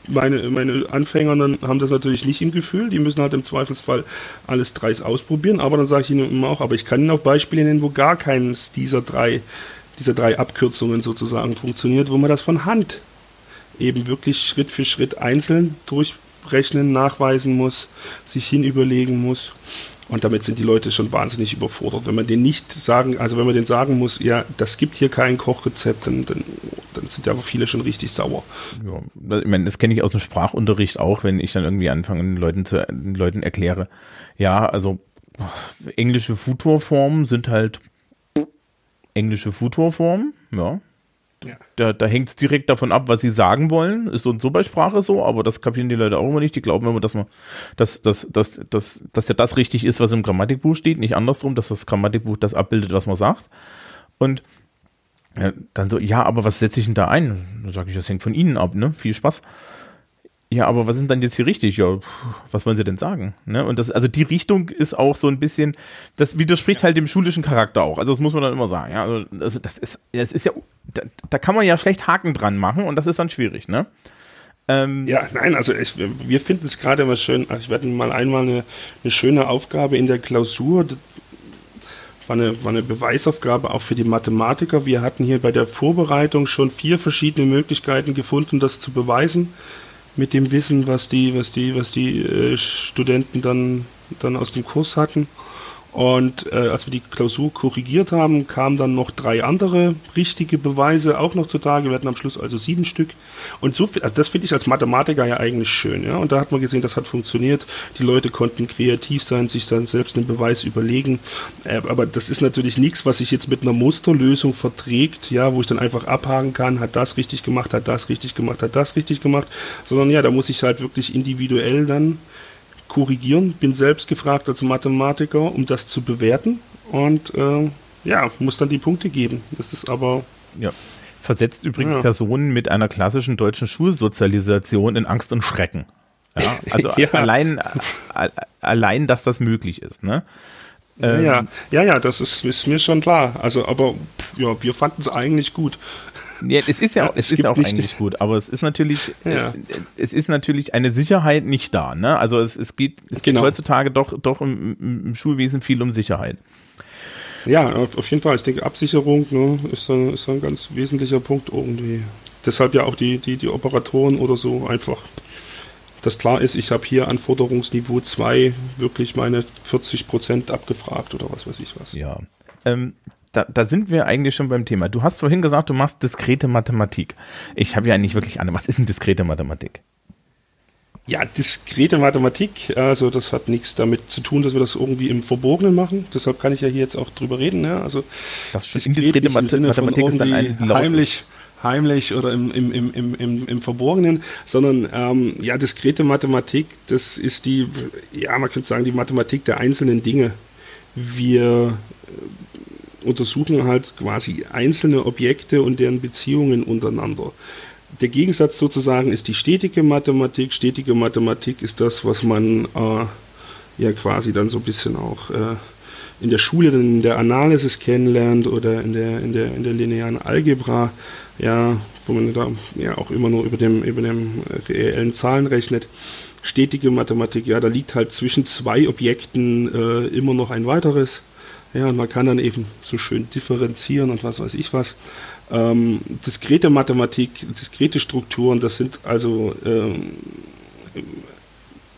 Meine, meine Anfänger haben das natürlich nicht im Gefühl, die müssen halt im Zweifelsfall alles dreis ausprobieren, aber dann sage ich ihnen immer auch, aber ich kann ihnen auch Beispiele nennen, wo gar keines dieser drei, dieser drei Abkürzungen sozusagen funktioniert, wo man das von Hand eben wirklich Schritt für Schritt einzeln durchrechnen, nachweisen muss, sich hinüberlegen muss. Und damit sind die Leute schon wahnsinnig überfordert. Wenn man denen nicht sagen, also wenn man denen sagen muss, ja, das gibt hier kein Kochrezept, dann, dann, dann sind ja viele schon richtig sauer. Ja, ich meine, das kenne ich aus dem Sprachunterricht auch, wenn ich dann irgendwie anfange, den Leuten zu den Leuten erkläre. Ja, also englische Futurformen sind halt englische Futurformen, ja. Ja. Da, da hängt es direkt davon ab, was sie sagen wollen. Ist so und so bei Sprache so, aber das kapieren die Leute auch immer nicht. Die glauben immer, dass man, dass, dass, dass, dass, dass ja das richtig ist, was im Grammatikbuch steht, nicht andersrum, dass das Grammatikbuch das abbildet, was man sagt. Und ja, dann so, ja, aber was setze ich denn da ein? Da sage ich, das hängt von Ihnen ab, ne? Viel Spaß. Ja, aber was ist denn jetzt hier richtig? Ja, was wollen Sie denn sagen? Ne? Und das, also die Richtung ist auch so ein bisschen, das widerspricht halt dem schulischen Charakter auch. Also das muss man dann immer sagen. Ja, also das, das ist, das ist ja, da, da kann man ja schlecht Haken dran machen und das ist dann schwierig, ne? Ähm, ja, nein, also ich, wir finden es gerade immer schön. Also ich werde mal einmal eine, eine schöne Aufgabe in der Klausur. War eine, war eine Beweisaufgabe auch für die Mathematiker. Wir hatten hier bei der Vorbereitung schon vier verschiedene Möglichkeiten gefunden, das zu beweisen mit dem Wissen, was die, was die, was die äh, Studenten dann, dann aus dem Kurs hatten. Und äh, als wir die Klausur korrigiert haben, kamen dann noch drei andere richtige Beweise auch noch zutage. Wir hatten am Schluss also sieben Stück. Und so, also das finde ich als Mathematiker ja eigentlich schön. Ja? Und da hat man gesehen, das hat funktioniert. Die Leute konnten kreativ sein, sich dann selbst einen Beweis überlegen. Äh, aber das ist natürlich nichts, was sich jetzt mit einer Musterlösung verträgt, ja, wo ich dann einfach abhaken kann, hat das richtig gemacht, hat das richtig gemacht, hat das richtig gemacht. Sondern ja, da muss ich halt wirklich individuell dann korrigieren, bin selbst gefragt als Mathematiker, um das zu bewerten und äh, ja, muss dann die Punkte geben. Das ist aber. Ja. Versetzt übrigens ja. Personen mit einer klassischen deutschen Schulsozialisation in Angst und Schrecken. Ja, also ja. allein, allein, dass das möglich ist, ne? Ähm, ja, ja, ja, das ist, ist, mir schon klar. Also, aber ja, wir fanden es eigentlich gut. Ja, es ist ja, ja es, es ist auch eigentlich gut, aber es ist natürlich, ja. äh, es ist natürlich eine Sicherheit nicht da. Ne? Also es, es geht, es genau. geht heutzutage doch, doch im, im, Schulwesen viel um Sicherheit. Ja, auf jeden Fall. Ich denke, Absicherung ne, ist, ein, ist ein ganz wesentlicher Punkt irgendwie. Deshalb ja auch die, die, die Operatoren oder so einfach dass klar ist, ich habe hier Anforderungsniveau 2 wirklich meine 40 Prozent abgefragt oder was weiß ich was. Ja. Ähm, da, da sind wir eigentlich schon beim Thema. Du hast vorhin gesagt, du machst diskrete Mathematik. Ich habe ja nicht wirklich Ahnung. Was ist denn diskrete Mathematik? Ja, diskrete Mathematik, also das hat nichts damit zu tun, dass wir das irgendwie im Verborgenen machen. Deshalb kann ich ja hier jetzt auch drüber reden. Ja? Also das diskrete Mathematik ist dann ein heimlich heimlich oder im, im, im, im, im, Verborgenen, sondern ähm, ja, diskrete Mathematik, das ist die, ja, man könnte sagen, die Mathematik der einzelnen Dinge. Wir untersuchen halt quasi einzelne Objekte und deren Beziehungen untereinander. Der Gegensatz sozusagen ist die stetige Mathematik. Stetige Mathematik ist das, was man äh, ja quasi dann so ein bisschen auch äh, in der Schule dann in der Analysis kennenlernt oder in der, in der, in der linearen Algebra ja, wo man da ja auch immer nur über dem, über dem reellen Zahlen rechnet. Stetige Mathematik, ja, da liegt halt zwischen zwei Objekten äh, immer noch ein weiteres. Ja, und man kann dann eben so schön differenzieren und was weiß ich was. Ähm, diskrete Mathematik, diskrete Strukturen, das sind also ähm,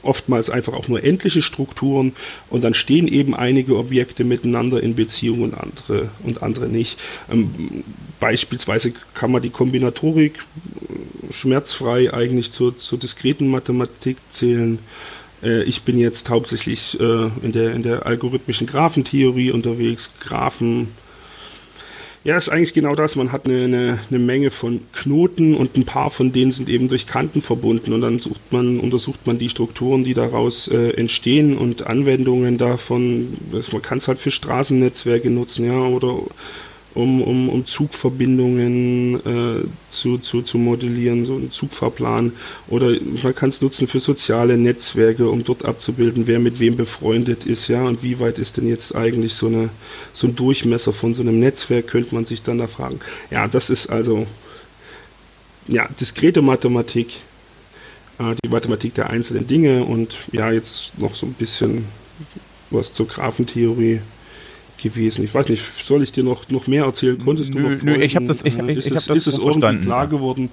oftmals einfach auch nur endliche Strukturen und dann stehen eben einige Objekte miteinander in Beziehung und andere und andere nicht. Ähm, beispielsweise kann man die Kombinatorik äh, schmerzfrei eigentlich zur, zur diskreten Mathematik zählen. Äh, ich bin jetzt hauptsächlich äh, in, der, in der algorithmischen Graphentheorie unterwegs. Graphen ja, ist eigentlich genau das. Man hat eine, eine, eine, Menge von Knoten und ein paar von denen sind eben durch Kanten verbunden und dann sucht man, untersucht man die Strukturen, die daraus äh, entstehen und Anwendungen davon. Man kann es halt für Straßennetzwerke nutzen, ja, oder um, um, um Zugverbindungen äh, zu, zu, zu modellieren, so einen Zugfahrplan. Oder man kann es nutzen für soziale Netzwerke, um dort abzubilden, wer mit wem befreundet ist, ja, und wie weit ist denn jetzt eigentlich so, eine, so ein Durchmesser von so einem Netzwerk, könnte man sich dann da fragen. Ja, das ist also ja, diskrete Mathematik, äh, die Mathematik der einzelnen Dinge und ja, jetzt noch so ein bisschen was zur Graphentheorie gewesen. Ich weiß nicht, soll ich dir noch, noch mehr erzählen? Konntest nö, du Nö, ich habe das, ich, ich, ist ich das, hab das ist es irgendwie klar geworden?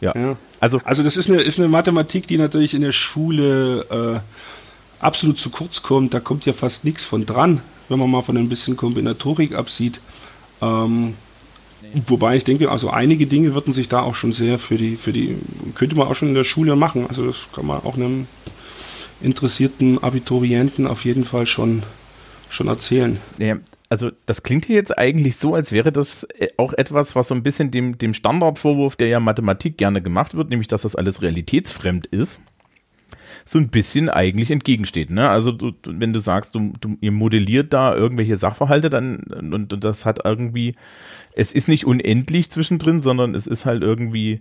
Ja. ja. Also, also das ist eine, ist eine Mathematik, die natürlich in der Schule äh, absolut zu kurz kommt. Da kommt ja fast nichts von dran, wenn man mal von ein bisschen Kombinatorik absieht. Ähm, nee. Wobei ich denke, also einige Dinge würden sich da auch schon sehr für die, für die, könnte man auch schon in der Schule machen. Also das kann man auch einem interessierten Abiturienten auf jeden Fall schon schon erzählen. Ja, also das klingt hier jetzt eigentlich so, als wäre das äh, auch etwas, was so ein bisschen dem, dem Standardvorwurf, der ja Mathematik gerne gemacht wird, nämlich dass das alles realitätsfremd ist, so ein bisschen eigentlich entgegensteht. Ne? Also du, wenn du sagst, du, du, ihr modelliert da irgendwelche Sachverhalte, dann und, und das hat irgendwie, es ist nicht unendlich zwischendrin, sondern es ist halt irgendwie,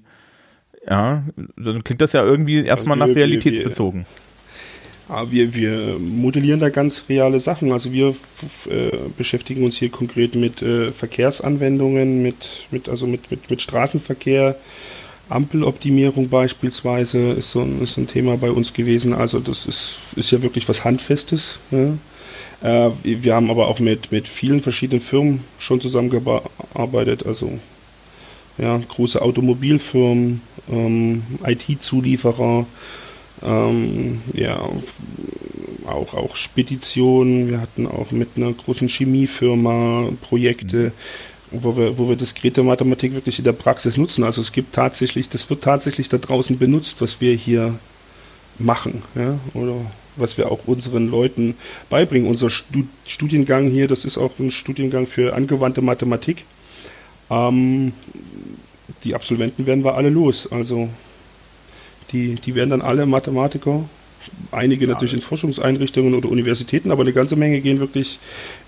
ja, dann klingt das ja irgendwie erstmal nach realitätsbezogen. Aber wir, wir modellieren da ganz reale Sachen. Also wir äh, beschäftigen uns hier konkret mit äh, Verkehrsanwendungen, mit, mit, also mit, mit, mit Straßenverkehr. Ampeloptimierung beispielsweise ist so, ein, ist so ein Thema bei uns gewesen. Also das ist, ist ja wirklich was Handfestes. Ja. Äh, wir haben aber auch mit, mit vielen verschiedenen Firmen schon zusammengearbeitet. Also ja, große Automobilfirmen, ähm, IT-Zulieferer, ähm, ja, auch, auch Speditionen. Wir hatten auch mit einer großen Chemiefirma Projekte, mhm. wo, wir, wo wir diskrete Mathematik wirklich in der Praxis nutzen. Also es gibt tatsächlich, das wird tatsächlich da draußen benutzt, was wir hier machen. Ja? Oder was wir auch unseren Leuten beibringen. Unser Stud Studiengang hier, das ist auch ein Studiengang für angewandte Mathematik. Ähm, die Absolventen werden wir alle los. Also die, die werden dann alle Mathematiker Einige ja. natürlich in Forschungseinrichtungen oder Universitäten, aber eine ganze Menge gehen wirklich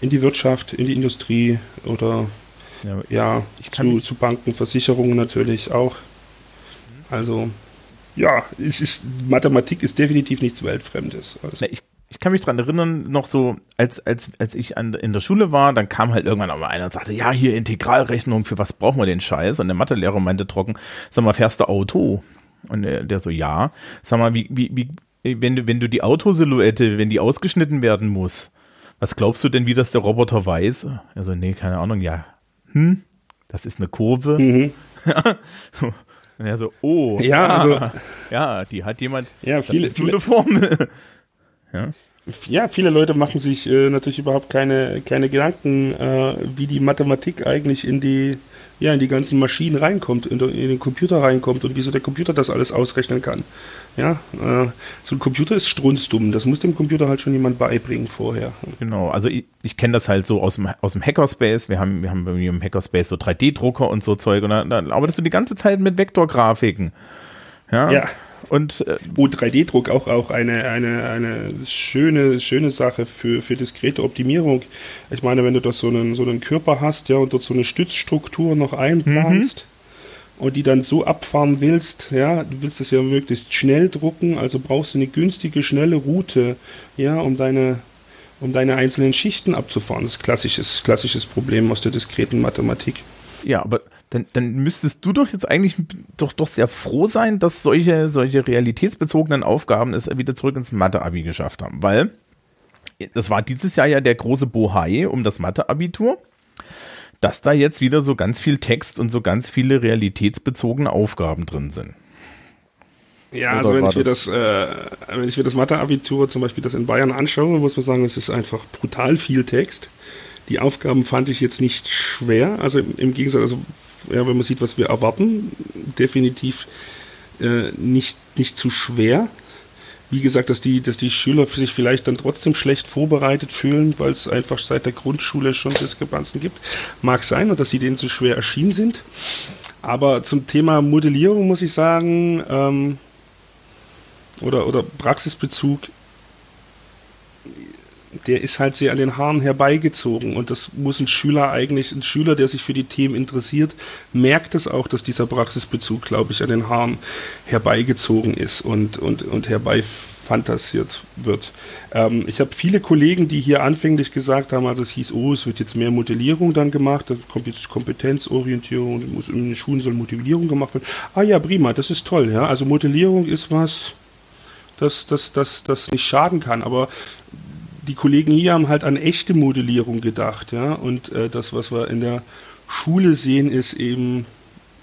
in die Wirtschaft, in die Industrie oder ja, ja zu, zu Banken, Versicherungen natürlich auch. Also ja, es ist, Mathematik ist definitiv nichts Weltfremdes. Also. Ich, ich kann mich dran erinnern, noch so, als, als, als ich an, in der Schule war, dann kam halt irgendwann auch mal einer und sagte, ja, hier Integralrechnung, für was brauchen wir den Scheiß? Und der Mathelehrer meinte trocken, sag mal, fährst du Auto? Und der, der so, ja. Sag mal, wie, wie, wie, wenn du, wenn du die Autosilhouette, wenn die ausgeschnitten werden muss, was glaubst du denn, wie das der Roboter weiß? Also, nee, keine Ahnung, ja. Hm, das ist eine Kurve. Mhm. Und er so, oh, ja, ah, also, ja, die hat jemand, ja, viele, das ist viele, eine Formel. ja. Ja, viele Leute machen sich äh, natürlich überhaupt keine, keine Gedanken, äh, wie die Mathematik eigentlich in die ja, in die ganzen Maschinen reinkommt, in, in, den Computer reinkommt und wieso der Computer das alles ausrechnen kann. Ja, äh, so ein Computer ist strunzdumm, das muss dem Computer halt schon jemand beibringen vorher. Genau, also ich, ich kenne das halt so aus dem, aus dem Hackerspace, wir haben, wir haben bei mir im Hackerspace so 3D-Drucker und so Zeug und da, da arbeitest du die ganze Zeit mit Vektorgrafiken. Ja. ja. Und äh, wo 3D-Druck auch, auch eine, eine, eine schöne, schöne Sache für, für diskrete Optimierung. Ich meine, wenn du dort so einen, so einen Körper hast, ja, und dort so eine Stützstruktur noch einplanst mhm. und die dann so abfahren willst, ja, du willst das ja möglichst schnell drucken, also brauchst du eine günstige, schnelle Route, ja, um deine, um deine einzelnen Schichten abzufahren. Das ist klassisches, klassisches Problem aus der diskreten Mathematik. Ja, aber dann, dann müsstest du doch jetzt eigentlich doch, doch sehr froh sein, dass solche, solche realitätsbezogenen Aufgaben es wieder zurück ins Mathe-Abi geschafft haben. Weil das war dieses Jahr ja der große Bohai um das Mathe-Abitur, dass da jetzt wieder so ganz viel Text und so ganz viele realitätsbezogene Aufgaben drin sind. Ja, Oder also wenn ich, mir das, äh, wenn ich mir das Mathe-Abitur zum Beispiel das in Bayern anschaue, muss man sagen, es ist einfach brutal viel Text. Die Aufgaben fand ich jetzt nicht schwer, also im Gegensatz, also ja, wenn man sieht, was wir erwarten, definitiv äh, nicht, nicht zu schwer. Wie gesagt, dass die, dass die Schüler sich vielleicht dann trotzdem schlecht vorbereitet fühlen, weil es einfach seit der Grundschule schon Diskrepanzen gibt. Mag sein und dass sie denen zu schwer erschienen sind. Aber zum Thema Modellierung muss ich sagen, ähm, oder, oder Praxisbezug, der ist halt sehr an den Haaren herbeigezogen. Und das muss ein Schüler eigentlich, ein Schüler, der sich für die Themen interessiert, merkt es auch, dass dieser Praxisbezug, glaube ich, an den Haaren herbeigezogen ist und, und, und herbeifantasiert wird. Ähm, ich habe viele Kollegen, die hier anfänglich gesagt haben, also es hieß, oh, es wird jetzt mehr Modellierung dann gemacht, da kommt jetzt Kompetenzorientierung, muss, in den Schulen soll Modellierung gemacht werden. Ah ja, prima, das ist toll, ja. Also Modellierung ist was, das, das, das, das nicht schaden kann. Aber die Kollegen hier haben halt an echte Modellierung gedacht, ja. Und äh, das, was wir in der Schule sehen, ist eben,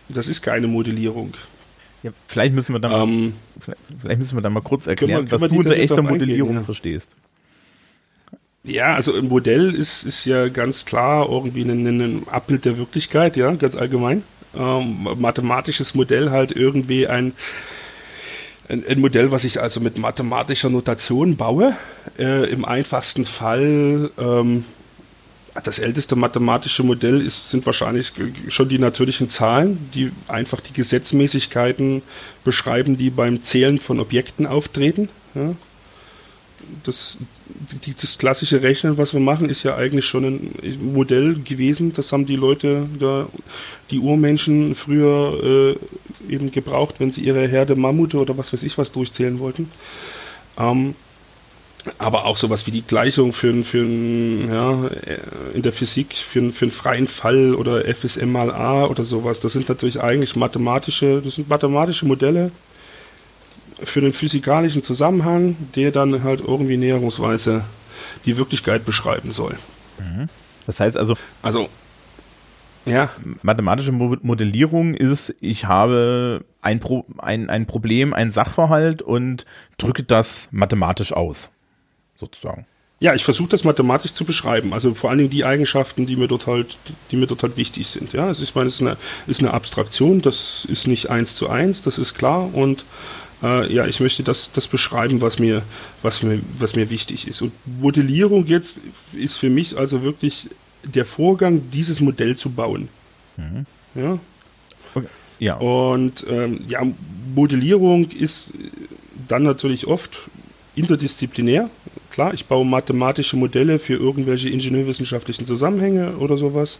das ist keine Modellierung. Ja, vielleicht müssen wir da mal, ähm, vielleicht, vielleicht, müssen wir da mal kurz erklären, wir, was du unter echter Modellierung eingehen, ja. verstehst. Ja, also ein Modell ist, ist ja ganz klar irgendwie ein, ein Abbild der Wirklichkeit, ja, ganz allgemein. Ähm, mathematisches Modell halt irgendwie ein ein, ein, Modell, was ich also mit mathematischer Notation baue. Äh, Im einfachsten Fall, ähm, das älteste mathematische Modell ist, sind wahrscheinlich schon die natürlichen Zahlen, die einfach die Gesetzmäßigkeiten beschreiben, die beim Zählen von Objekten auftreten. Ja das, das klassische Rechnen, was wir machen, ist ja eigentlich schon ein Modell gewesen. Das haben die Leute, da, die Urmenschen früher äh, eben gebraucht, wenn sie ihre Herde Mammute oder was weiß ich was durchzählen wollten. Ähm, aber auch sowas wie die Gleichung für, für ja, in der Physik für, für einen freien Fall oder FSM mal A oder sowas. Das sind natürlich eigentlich mathematische, das sind mathematische Modelle, für den physikalischen Zusammenhang, der dann halt irgendwie näherungsweise die Wirklichkeit beschreiben soll. Mhm. Das heißt also, also ja. Mathematische Modellierung ist, ich habe ein, Pro, ein, ein Problem, ein Sachverhalt und drücke das mathematisch aus, sozusagen. Ja, ich versuche das mathematisch zu beschreiben. Also vor allen Dingen die Eigenschaften, die mir dort halt, die mir dort halt wichtig sind. Ja, es ist, ich meine, es ist eine, ist eine Abstraktion, das ist nicht eins zu eins, das ist klar und äh, ja, ich möchte das, das beschreiben, was mir, was, mir, was mir wichtig ist. Und Modellierung jetzt ist für mich also wirklich der Vorgang, dieses Modell zu bauen. Mhm. Ja. Okay. ja. Und ähm, ja, Modellierung ist dann natürlich oft interdisziplinär. Klar, ich baue mathematische Modelle für irgendwelche ingenieurwissenschaftlichen Zusammenhänge oder sowas.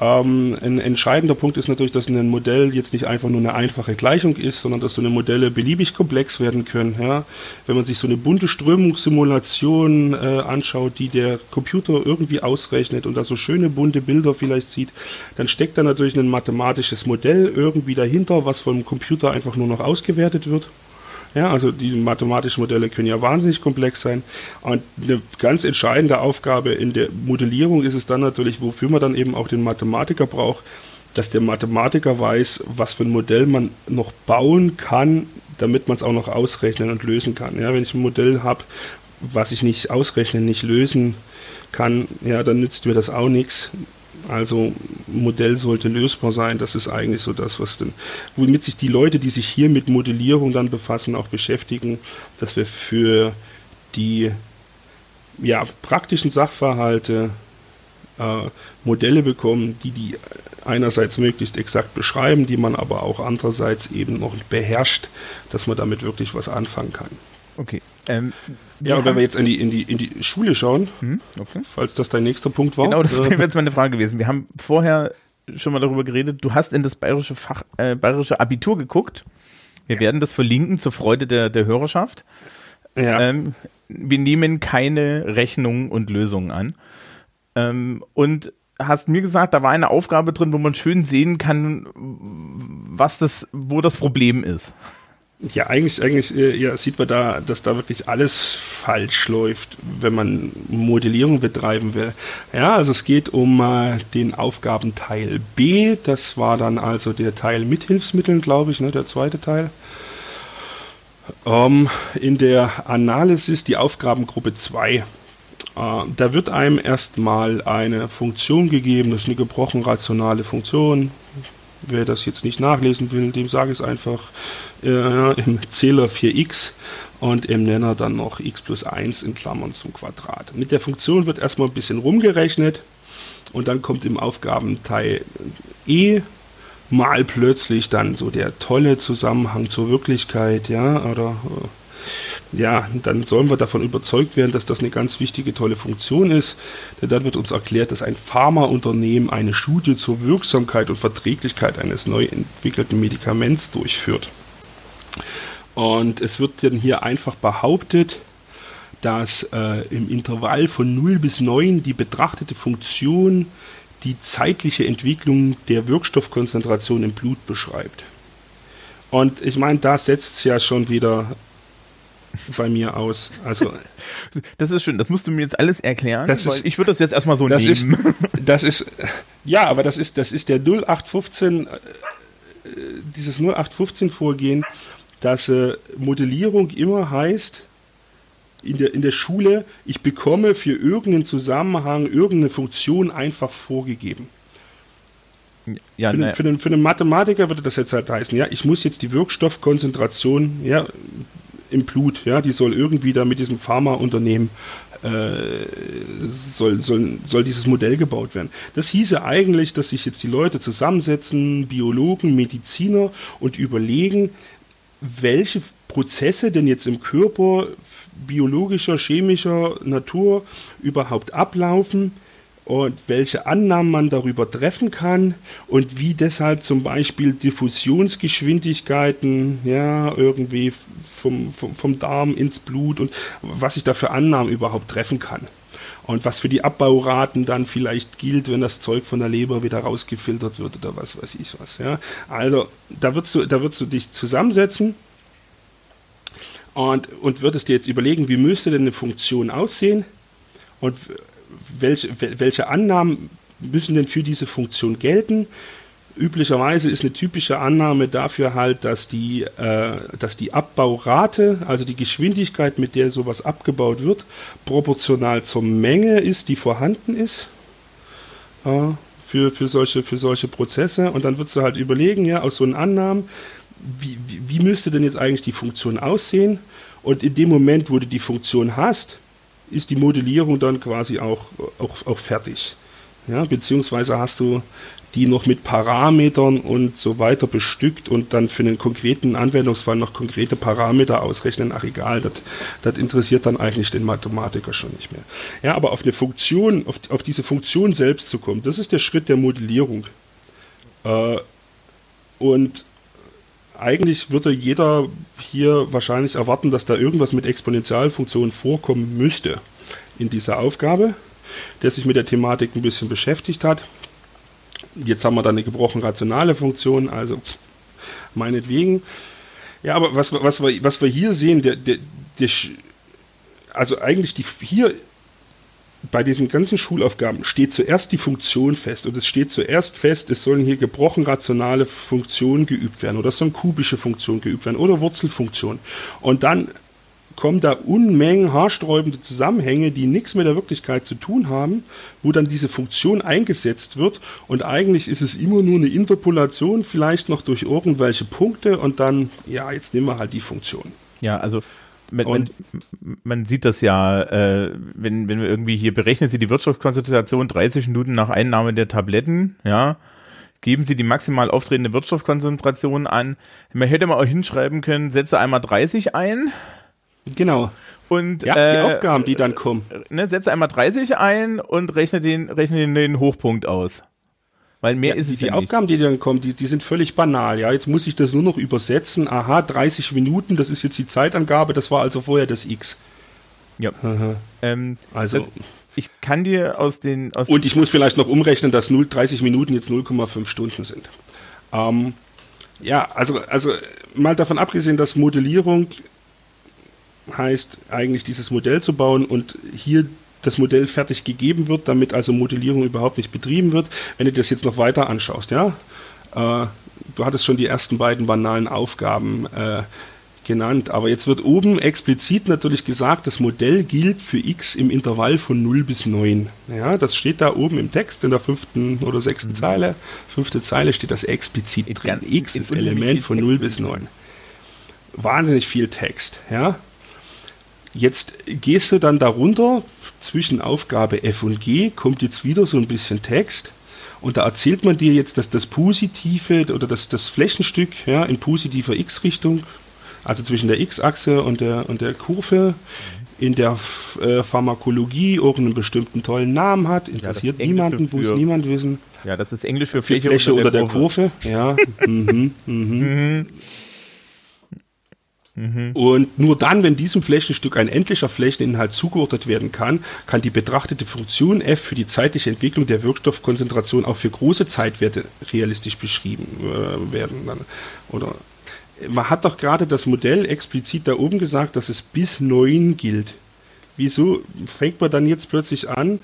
Ähm, ein entscheidender Punkt ist natürlich, dass ein Modell jetzt nicht einfach nur eine einfache Gleichung ist, sondern dass so eine Modelle beliebig komplex werden können. Ja? Wenn man sich so eine bunte Strömungssimulation äh, anschaut, die der Computer irgendwie ausrechnet und da so schöne bunte Bilder vielleicht sieht, dann steckt da natürlich ein mathematisches Modell irgendwie dahinter, was vom Computer einfach nur noch ausgewertet wird. Ja, also die mathematischen Modelle können ja wahnsinnig komplex sein. Und eine ganz entscheidende Aufgabe in der Modellierung ist es dann natürlich, wofür man dann eben auch den Mathematiker braucht, dass der Mathematiker weiß, was für ein Modell man noch bauen kann, damit man es auch noch ausrechnen und lösen kann. Ja, wenn ich ein Modell habe, was ich nicht ausrechnen, nicht lösen kann, ja, dann nützt mir das auch nichts. Also Modell sollte lösbar sein. Das ist eigentlich so das, was denn, womit sich die Leute, die sich hier mit Modellierung dann befassen, auch beschäftigen, dass wir für die ja, praktischen Sachverhalte äh, Modelle bekommen, die die einerseits möglichst exakt beschreiben, die man aber auch andererseits eben noch beherrscht, dass man damit wirklich was anfangen kann. Okay. Ähm, ja, und wenn wir jetzt in die, in die, in die Schule schauen, hm, okay. falls das dein nächster Punkt war. Genau, das wäre jetzt meine Frage gewesen. Wir haben vorher schon mal darüber geredet, du hast in das bayerische Fach, äh, bayerische Abitur geguckt. Wir ja. werden das verlinken zur Freude der, der Hörerschaft. Ja. Ähm, wir nehmen keine Rechnungen und Lösungen an. Ähm, und hast mir gesagt, da war eine Aufgabe drin, wo man schön sehen kann, was das, wo das Problem ist. Ja, eigentlich, eigentlich äh, ja, sieht man da, dass da wirklich alles falsch läuft, wenn man Modellierung betreiben will. Ja, also es geht um äh, den Aufgabenteil B. Das war dann also der Teil mit Hilfsmitteln, glaube ich, ne, der zweite Teil. Ähm, in der Analysis die Aufgabengruppe 2. Äh, da wird einem erstmal eine Funktion gegeben, das ist eine gebrochen rationale Funktion, Wer das jetzt nicht nachlesen will, dem sage ich es einfach äh, im Zähler 4x und im Nenner dann noch x plus 1 in Klammern zum Quadrat. Mit der Funktion wird erstmal ein bisschen rumgerechnet und dann kommt im Aufgabenteil E mal plötzlich dann so der tolle Zusammenhang zur Wirklichkeit, ja, oder äh, ja, dann sollen wir davon überzeugt werden, dass das eine ganz wichtige, tolle Funktion ist. Denn dann wird uns erklärt, dass ein Pharmaunternehmen eine Studie zur Wirksamkeit und Verträglichkeit eines neu entwickelten Medikaments durchführt. Und es wird dann hier einfach behauptet, dass äh, im Intervall von 0 bis 9 die betrachtete Funktion die zeitliche Entwicklung der Wirkstoffkonzentration im Blut beschreibt. Und ich meine, da setzt es ja schon wieder bei mir aus. Also das ist schön. Das musst du mir jetzt alles erklären. Ist, ich würde das jetzt erstmal so das nehmen. Ist, das ist ja, aber das ist das ist der 0815 äh, dieses 0815 Vorgehen, dass äh, Modellierung immer heißt in der, in der Schule, ich bekomme für irgendeinen Zusammenhang irgendeine Funktion einfach vorgegeben. Ja, für, den, für, den, für, den, Mathematiker würde das jetzt halt heißen, ja, ich muss jetzt die Wirkstoffkonzentration ja, im Blut, ja, die soll irgendwie da mit diesem Pharmaunternehmen äh, soll, soll, soll dieses Modell gebaut werden. Das hieße eigentlich, dass sich jetzt die Leute zusammensetzen, Biologen, Mediziner und überlegen, welche Prozesse denn jetzt im Körper biologischer, chemischer Natur überhaupt ablaufen und welche Annahmen man darüber treffen kann und wie deshalb zum Beispiel Diffusionsgeschwindigkeiten ja irgendwie vom, vom, vom Darm ins Blut und was ich da für Annahmen überhaupt treffen kann. Und was für die Abbauraten dann vielleicht gilt, wenn das Zeug von der Leber wieder rausgefiltert wird oder was weiß ich was. Ja. Also da würdest du, da würdest du dich zusammensetzen und, und würdest dir jetzt überlegen, wie müsste denn eine Funktion aussehen und welche, welche Annahmen müssen denn für diese Funktion gelten. Üblicherweise ist eine typische Annahme dafür halt, dass die, äh, dass die Abbaurate, also die Geschwindigkeit, mit der sowas abgebaut wird, proportional zur Menge ist, die vorhanden ist äh, für, für, solche, für solche Prozesse. Und dann würdest du halt überlegen, ja, aus so einen Annahmen, wie, wie, wie müsste denn jetzt eigentlich die Funktion aussehen? Und in dem Moment, wo du die Funktion hast, ist die Modellierung dann quasi auch, auch, auch fertig. Ja, beziehungsweise hast du die noch mit Parametern und so weiter bestückt und dann für einen konkreten Anwendungsfall noch konkrete Parameter ausrechnen. Ach egal, das interessiert dann eigentlich den Mathematiker schon nicht mehr. Ja, aber auf eine Funktion, auf, auf diese Funktion selbst zu kommen, das ist der Schritt der Modellierung. Äh, und eigentlich würde jeder hier wahrscheinlich erwarten, dass da irgendwas mit Exponentialfunktionen vorkommen müsste in dieser Aufgabe, der sich mit der Thematik ein bisschen beschäftigt hat. Jetzt haben wir da eine gebrochen rationale Funktion, also meinetwegen. Ja, aber was, was, wir, was wir hier sehen, der, der, der, also eigentlich die, hier bei diesen ganzen Schulaufgaben steht zuerst die Funktion fest und es steht zuerst fest, es sollen hier gebrochen rationale Funktionen geübt werden oder es sollen kubische Funktionen geübt werden oder Wurzelfunktionen. Und dann kommen da Unmengen haarsträubende Zusammenhänge, die nichts mit der Wirklichkeit zu tun haben, wo dann diese Funktion eingesetzt wird und eigentlich ist es immer nur eine Interpolation, vielleicht noch durch irgendwelche Punkte und dann, ja, jetzt nehmen wir halt die Funktion. Ja, also man, man, man, sieht das ja, äh, wenn, wenn wir irgendwie hier berechnen Sie die Wirtschaftskonzentration 30 Minuten nach Einnahme der Tabletten, ja, geben Sie die maximal auftretende Wirtschaftskonzentration an. Man hätte mal auch hinschreiben können, setze einmal 30 ein. Genau. Und ja, äh, die Aufgaben, die dann kommen. Ne, setze einmal 30 ein und rechne den, rechne den, den Hochpunkt aus. Weil mehr ja, ist es die ja Aufgaben, die dann kommen, die, die sind völlig banal. Ja, jetzt muss ich das nur noch übersetzen. Aha, 30 Minuten, das ist jetzt die Zeitangabe. Das war also vorher das X. Ja. Ähm, also das, ich kann dir aus den aus und ich muss vielleicht noch umrechnen, dass 0, 30 Minuten jetzt 0,5 Stunden sind. Ähm, ja, also also mal davon abgesehen, dass Modellierung heißt eigentlich dieses Modell zu bauen und hier das Modell fertig gegeben wird, damit also Modellierung überhaupt nicht betrieben wird. Wenn du das jetzt noch weiter anschaust, ja, äh, du hattest schon die ersten beiden banalen Aufgaben äh, genannt, aber jetzt wird oben explizit natürlich gesagt, das Modell gilt für x im Intervall von 0 bis 9. Ja, das steht da oben im Text in der fünften oder sechsten mhm. Zeile. Fünfte Zeile steht das explizit in drin. x ist Element von 0 bis 9. Wahnsinnig viel Text, ja. Jetzt gehst du dann darunter, zwischen Aufgabe F und G kommt jetzt wieder so ein bisschen Text. Und da erzählt man dir jetzt, dass das Positive oder das, das Flächenstück ja, in positiver X-Richtung, also zwischen der X-Achse und der, und der Kurve, in der äh, Pharmakologie irgendeinen bestimmten tollen Namen hat. Interessiert ja, niemanden, muss niemand wissen. Ja, das ist Englisch für Fläche, Fläche unter, der, unter der Kurve. Kurve. Ja. mhm, mhm. Mhm. Und nur dann, wenn diesem Flächenstück ein endlicher Flächeninhalt zugeordnet werden kann, kann die betrachtete Funktion f für die zeitliche Entwicklung der Wirkstoffkonzentration auch für große Zeitwerte realistisch beschrieben äh, werden. Oder man hat doch gerade das Modell explizit da oben gesagt, dass es bis 9 gilt. Wieso fängt man dann jetzt plötzlich an,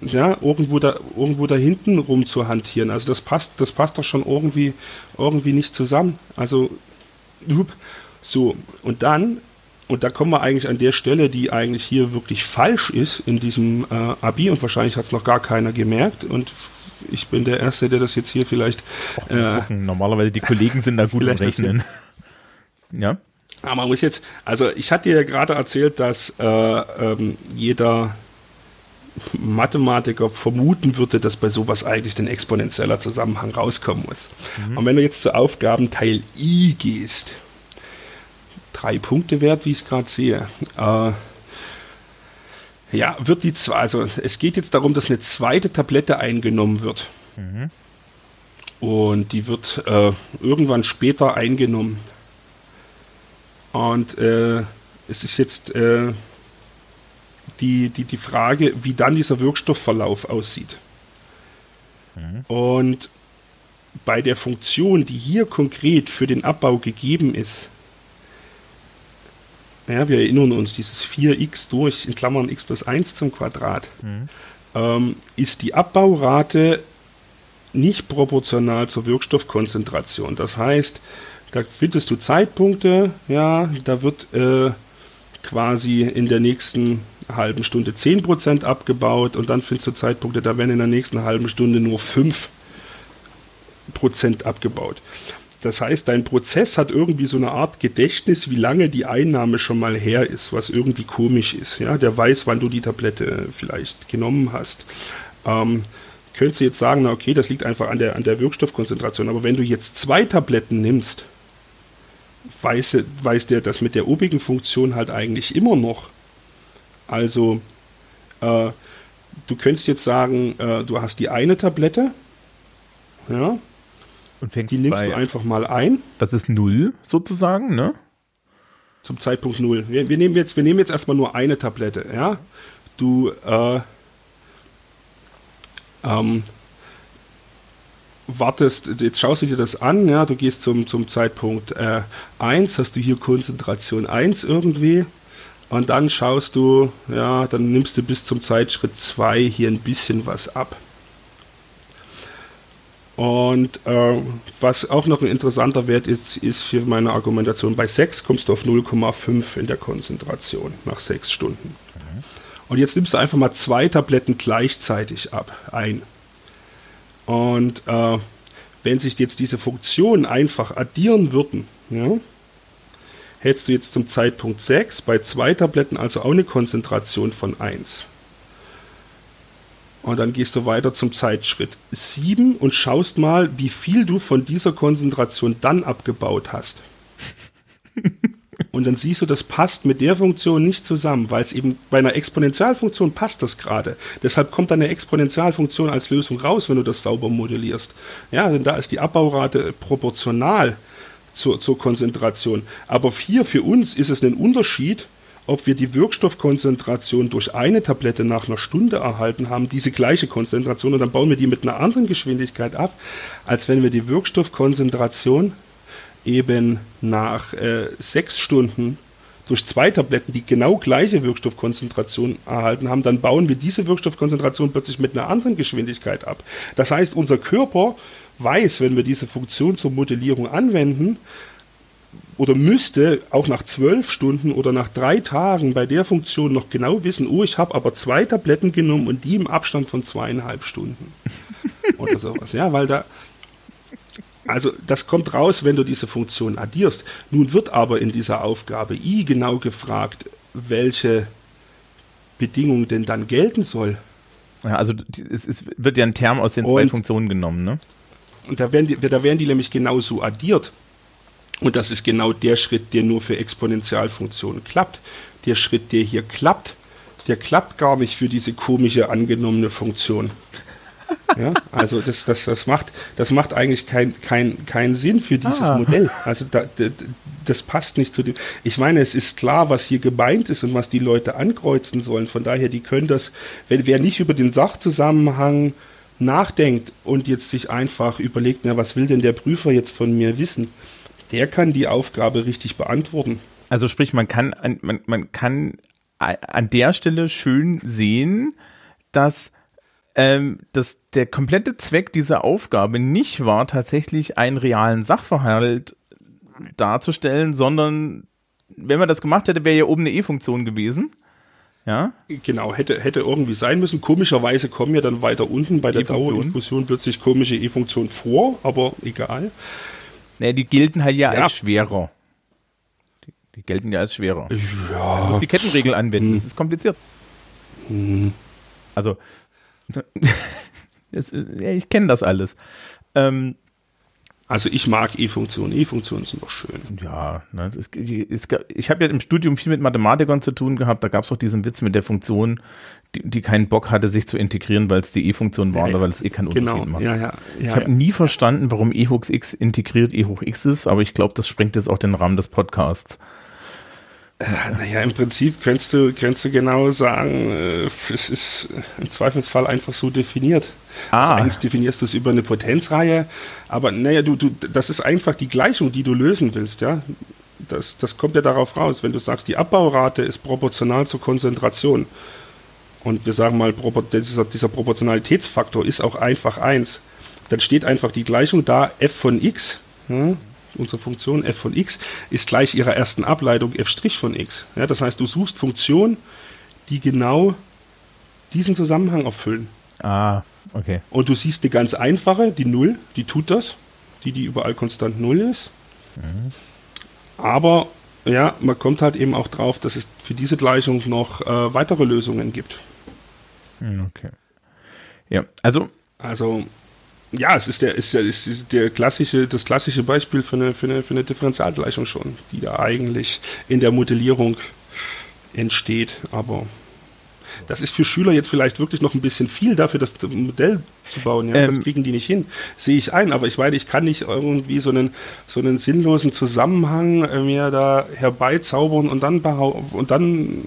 ja, irgendwo da, irgendwo da hinten rum zu hantieren. Also das passt, das passt doch schon irgendwie, irgendwie nicht zusammen. Also, so, und dann, und da kommen wir eigentlich an der Stelle, die eigentlich hier wirklich falsch ist in diesem äh, Abi und wahrscheinlich hat es noch gar keiner gemerkt und ich bin der Erste, der das jetzt hier vielleicht. Äh, Normalerweise die Kollegen sind da gut im Rechnen. ja. Aber man muss jetzt, also ich hatte dir ja gerade erzählt, dass äh, ähm, jeder Mathematiker vermuten würde, dass bei sowas eigentlich ein exponentieller Zusammenhang rauskommen muss. Mhm. Und wenn du jetzt zu Aufgaben Teil I gehst, drei Punkte wert, wie ich es gerade sehe, äh, ja, wird die zwei, also es geht jetzt darum, dass eine zweite Tablette eingenommen wird. Mhm. Und die wird äh, irgendwann später eingenommen. Und äh, es ist jetzt äh, die, die, die Frage, wie dann dieser Wirkstoffverlauf aussieht. Mhm. Und bei der Funktion, die hier konkret für den Abbau gegeben ist, ja, wir erinnern uns, dieses 4x durch, in Klammern x plus 1 zum Quadrat, mhm. ähm, ist die Abbaurate nicht proportional zur Wirkstoffkonzentration. Das heißt, da findest du Zeitpunkte, ja, da wird äh, quasi in der nächsten halben Stunde 10% abgebaut und dann findest du Zeitpunkte, da werden in der nächsten halben Stunde nur 5% abgebaut. Das heißt, dein Prozess hat irgendwie so eine Art Gedächtnis, wie lange die Einnahme schon mal her ist, was irgendwie komisch ist. Ja, der weiß, wann du die Tablette vielleicht genommen hast. ähm, könntest du jetzt sagen, na okay, das liegt einfach an der, an der Wirkstoffkonzentration. Aber wenn du jetzt zwei Tabletten nimmst, weiß, weiß der das mit der obigen Funktion halt eigentlich immer noch. Also äh, du könntest jetzt sagen, äh, du hast die eine Tablette, ja, und fängst die nimmst du einfach mal ein. Das ist null sozusagen, ne? Zum Zeitpunkt null. Wir, wir, nehmen jetzt, wir nehmen jetzt erstmal nur eine Tablette, ja. Du äh, ähm, wartest, jetzt schaust du dir das an, ja, du gehst zum, zum Zeitpunkt äh, 1, hast du hier Konzentration 1 irgendwie und dann schaust du, ja, dann nimmst du bis zum Zeitschritt 2 hier ein bisschen was ab. Und äh, was auch noch ein interessanter Wert ist, ist für meine Argumentation, bei 6 kommst du auf 0,5 in der Konzentration nach 6 Stunden. Mhm. Und jetzt nimmst du einfach mal zwei Tabletten gleichzeitig ab, ein. Und äh, wenn sich jetzt diese Funktionen einfach addieren würden, ja, hättest du jetzt zum Zeitpunkt 6 bei zwei Tabletten also auch eine Konzentration von 1. Und dann gehst du weiter zum Zeitschritt 7 und schaust mal, wie viel du von dieser Konzentration dann abgebaut hast. Und dann siehst du, das passt mit der Funktion nicht zusammen, weil es eben bei einer Exponentialfunktion passt das gerade. Deshalb kommt eine Exponentialfunktion als Lösung raus, wenn du das sauber modellierst. Ja, denn da ist die Abbaurate proportional zur, zur Konzentration. Aber hier für uns ist es ein Unterschied, ob wir die Wirkstoffkonzentration durch eine Tablette nach einer Stunde erhalten haben, diese gleiche Konzentration, und dann bauen wir die mit einer anderen Geschwindigkeit ab, als wenn wir die Wirkstoffkonzentration eben nach äh, sechs Stunden durch zwei Tabletten die genau gleiche Wirkstoffkonzentration erhalten haben, dann bauen wir diese Wirkstoffkonzentration plötzlich mit einer anderen Geschwindigkeit ab. Das heißt, unser Körper weiß, wenn wir diese Funktion zur Modellierung anwenden, oder müsste auch nach zwölf Stunden oder nach drei Tagen bei der Funktion noch genau wissen, oh, ich habe aber zwei Tabletten genommen und die im Abstand von zweieinhalb Stunden. oder sowas. Ja, weil da, also das kommt raus, wenn du diese Funktion addierst. Nun wird aber in dieser Aufgabe i genau gefragt, welche Bedingung denn dann gelten soll. Ja, also es, es, wird ja ein Term aus den zwei und, Funktionen genommen, ne? Und da werden, die, da werden die nämlich genauso addiert. Und das ist genau der Schritt, der nur für Exponentialfunktionen klappt. Der Schritt, der hier klappt, der klappt gar nicht für diese komische angenommene Funktion. Ja, also das, das, das, macht, das macht eigentlich keinen kein, kein Sinn für dieses ah. Modell. Also da, das passt nicht zu dem. Ich meine, es ist klar, was hier gemeint ist und was die Leute ankreuzen sollen. Von daher, die können das, wenn wer nicht über den Sachzusammenhang nachdenkt und jetzt sich einfach überlegt, na, was will denn der Prüfer jetzt von mir wissen, der kann die Aufgabe richtig beantworten. Also sprich, man kann, man, man kann an der Stelle schön sehen, dass ähm, dass der komplette Zweck dieser Aufgabe nicht war, tatsächlich einen realen Sachverhalt darzustellen, sondern wenn man das gemacht hätte, wäre ja oben eine E-Funktion gewesen. Ja? Genau, hätte, hätte irgendwie sein müssen. Komischerweise kommen ja dann weiter unten bei der Dauerinfusion plötzlich komische E-Funktionen vor, aber egal. Naja, die gelten halt ja, ja. als schwerer. Die, die, gelten ja als schwerer. Ja. Man muss die Kettenregel anwenden, hm. das ist kompliziert. Hm. Also, das, ja, ich kenne das alles. Ähm, also ich mag E-Funktionen. E-Funktionen sind doch schön. Ja, ne, das, es, ich habe ja im Studium viel mit Mathematikern zu tun gehabt. Da gab es auch diesen Witz mit der Funktion, die, die keinen Bock hatte, sich zu integrieren, weil es die E-Funktion war, ja, weil es eh keinen Unterschied genau. macht. Ja, ja, ich habe nie verstanden, warum E hoch x integriert E hoch x ist, aber ich glaube, das sprengt jetzt auch den Rahmen des Podcasts. Äh, naja, im Prinzip könntest du, könntest du genau sagen, äh, es ist im Zweifelsfall einfach so definiert. Ah. Also eigentlich definierst du es über eine Potenzreihe, aber naja, du, du, das ist einfach die Gleichung, die du lösen willst, ja. Das, das kommt ja darauf raus, wenn du sagst, die Abbaurate ist proportional zur Konzentration. Und wir sagen mal, dieser, dieser Proportionalitätsfaktor ist auch einfach 1. Dann steht einfach die Gleichung da, f von x, ja, unsere Funktion f von x ist gleich ihrer ersten Ableitung f' von x. Ja, das heißt, du suchst Funktionen, die genau diesen Zusammenhang erfüllen. Ah, okay. Und du siehst eine ganz einfache, die 0, die tut das, die, die überall konstant 0 ist. Mhm. Aber ja, man kommt halt eben auch drauf, dass es für diese Gleichung noch äh, weitere Lösungen gibt. Hm, okay. Ja, also. Also, ja, es ist der, ist der, ist der klassische, das klassische Beispiel für eine, für eine, für eine Differentialgleichung schon, die da eigentlich in der Modellierung entsteht. Aber das ist für Schüler jetzt vielleicht wirklich noch ein bisschen viel dafür, das Modell zu bauen. Ja? Ähm, das kriegen die nicht hin. Sehe ich ein, aber ich meine, ich kann nicht irgendwie so einen, so einen sinnlosen Zusammenhang äh, mir da herbeizaubern und dann und dann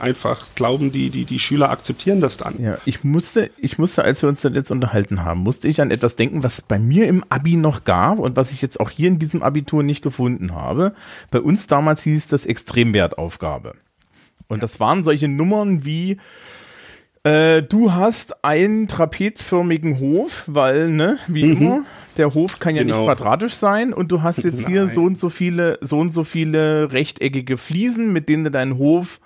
einfach glauben, die, die, die Schüler akzeptieren das dann. Ja, ich musste, ich musste, als wir uns da jetzt unterhalten haben, musste ich an etwas denken, was es bei mir im Abi noch gab und was ich jetzt auch hier in diesem Abitur nicht gefunden habe. Bei uns damals hieß das Extremwertaufgabe. Und das waren solche Nummern wie, äh, du hast einen trapezförmigen Hof, weil, ne, wie mhm. immer, der Hof kann ja genau. nicht quadratisch sein und du hast jetzt hier so und so viele, so und so viele rechteckige Fliesen, mit denen du deinen Hof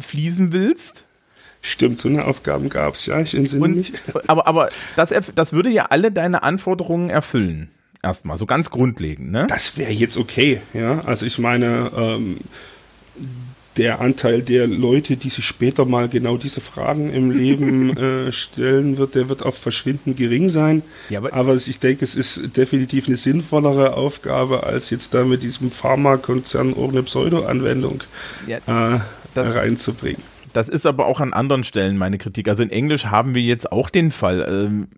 fließen willst. Stimmt, so eine Aufgaben gab es, ja, ich entsinne und, mich. Aber, aber das, das würde ja alle deine Anforderungen erfüllen. Erstmal, so ganz grundlegend, ne? Das wäre jetzt okay, ja. Also ich meine, ähm, der Anteil der Leute, die sich später mal genau diese Fragen im Leben äh, stellen wird, der wird auch verschwindend gering sein. Ja, aber, aber, ich denke, es ist definitiv eine sinnvollere Aufgabe, als jetzt da mit diesem Pharmakonzern ohne Pseudo-Anwendung ja, äh, reinzubringen. Das ist aber auch an anderen Stellen meine Kritik. Also in Englisch haben wir jetzt auch den Fall, ähm,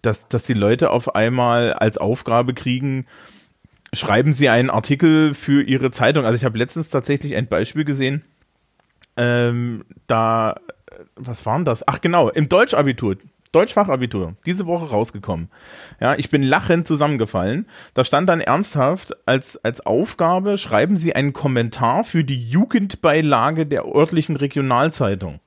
dass, dass die Leute auf einmal als Aufgabe kriegen, schreiben Sie einen Artikel für Ihre Zeitung. Also ich habe letztens tatsächlich ein Beispiel gesehen. Ähm, da, was waren das? Ach genau, im Deutschabitur. Deutschfachabitur, diese Woche rausgekommen. Ja, ich bin lachend zusammengefallen. Da stand dann ernsthaft als, als Aufgabe, schreiben Sie einen Kommentar für die Jugendbeilage der örtlichen Regionalzeitung.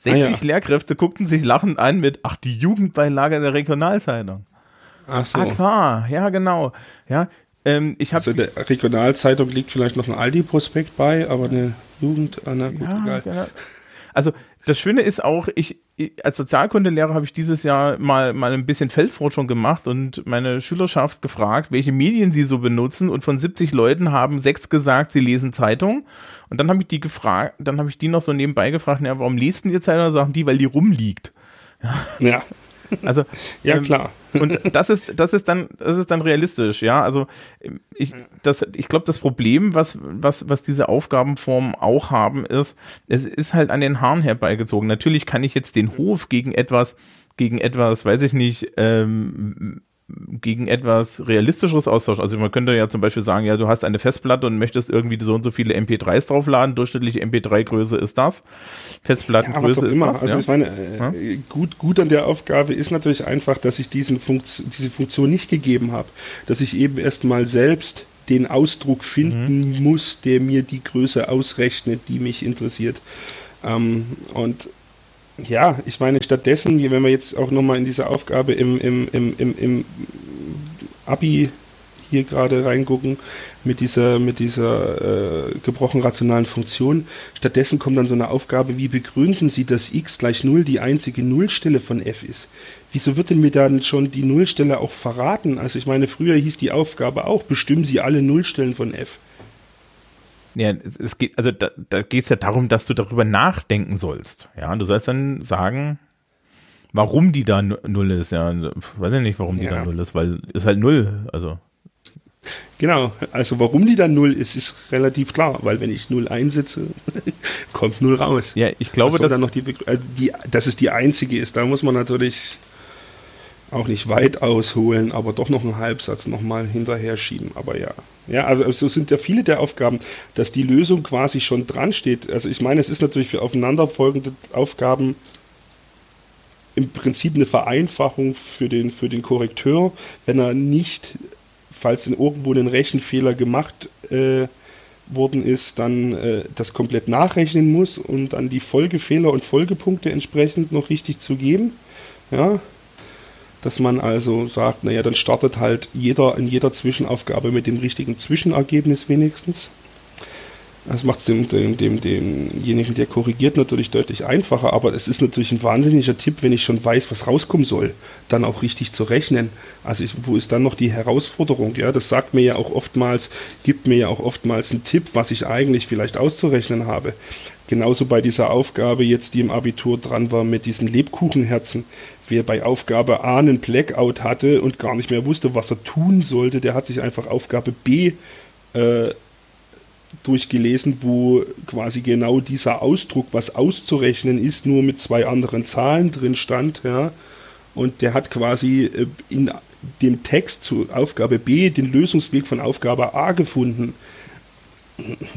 60 ah, ja. Lehrkräfte guckten sich lachend an mit, ach, die Jugendbeilage der Regionalzeitung. Ach so. Ah, klar, ja, genau. Ja, ähm, ich also der Regionalzeitung liegt vielleicht noch ein Aldi-Prospekt bei, aber eine Jugend, ah, na gut, ja, egal. Ja. Also das Schöne ist auch, ich, als Sozialkundelehrer habe ich dieses Jahr mal, mal ein bisschen Feldforschung gemacht und meine Schülerschaft gefragt, welche Medien sie so benutzen und von 70 Leuten haben sechs gesagt, sie lesen Zeitung und dann habe ich die gefragt, dann habe ich die noch so nebenbei gefragt, ja, warum lesen die Zeitung? Sagen die, weil die rumliegt. Ja. ja. Also ja ähm, klar. Und das ist das ist dann das ist dann realistisch, ja. Also ich das ich glaube das Problem, was was was diese Aufgabenformen auch haben, ist es ist halt an den Haaren herbeigezogen. Natürlich kann ich jetzt den Hof gegen etwas gegen etwas, weiß ich nicht, ähm, gegen etwas realistischeres austauschen. Also man könnte ja zum Beispiel sagen, ja, du hast eine Festplatte und möchtest irgendwie so und so viele MP3s draufladen. Durchschnittliche MP3-Größe ist das. Festplattengröße ja, ist das. Also ja? ich meine, äh, gut, gut an der Aufgabe ist natürlich einfach, dass ich diesen Funkt diese Funktion nicht gegeben habe. Dass ich eben erstmal selbst den Ausdruck finden mhm. muss, der mir die Größe ausrechnet, die mich interessiert. Ähm, und ja, ich meine, stattdessen, wenn wir jetzt auch nochmal in diese Aufgabe im, im, im, im, im Abi hier gerade reingucken, mit dieser, mit dieser äh, gebrochen rationalen Funktion. Stattdessen kommt dann so eine Aufgabe, wie begründen Sie, dass x gleich 0 die einzige Nullstelle von f ist? Wieso wird denn mir dann schon die Nullstelle auch verraten? Also ich meine, früher hieß die Aufgabe auch, bestimmen Sie alle Nullstellen von f. Ja, es geht, also da, da geht es ja darum, dass du darüber nachdenken sollst. Ja, du sollst dann sagen, warum die da null ist. Ja, weiß ich nicht, warum die ja. da null ist, weil ist halt null. Also Genau, also warum die dann null ist, ist relativ klar, weil wenn ich null einsetze, kommt null raus. Ja, ich glaube, dass dann noch die, also die, dass es die einzige ist, da muss man natürlich auch nicht weit ausholen, aber doch noch einen Halbsatz nochmal hinterher schieben. Aber ja. Ja, also so sind ja viele der Aufgaben, dass die Lösung quasi schon dran steht. Also ich meine, es ist natürlich für aufeinanderfolgende Aufgaben im Prinzip eine Vereinfachung für den, für den Korrekteur, wenn er nicht, falls in irgendwo ein Rechenfehler gemacht äh, worden ist, dann äh, das komplett nachrechnen muss und dann die Folgefehler und Folgepunkte entsprechend noch richtig zu geben. Ja, dass man also sagt, naja, dann startet halt jeder in jeder Zwischenaufgabe mit dem richtigen Zwischenergebnis wenigstens. Das macht es dem, dem, dem, demjenigen, der korrigiert, natürlich deutlich einfacher, aber es ist natürlich ein wahnsinniger Tipp, wenn ich schon weiß, was rauskommen soll, dann auch richtig zu rechnen. Also ich, wo ist dann noch die Herausforderung? Ja, das sagt mir ja auch oftmals, gibt mir ja auch oftmals einen Tipp, was ich eigentlich vielleicht auszurechnen habe. Genauso bei dieser Aufgabe jetzt, die im Abitur dran war mit diesen Lebkuchenherzen. Wer bei Aufgabe A einen Blackout hatte und gar nicht mehr wusste, was er tun sollte, der hat sich einfach Aufgabe B äh, durchgelesen, wo quasi genau dieser Ausdruck, was auszurechnen ist, nur mit zwei anderen Zahlen drin stand. Ja. Und der hat quasi äh, in dem Text zu Aufgabe B den Lösungsweg von Aufgabe A gefunden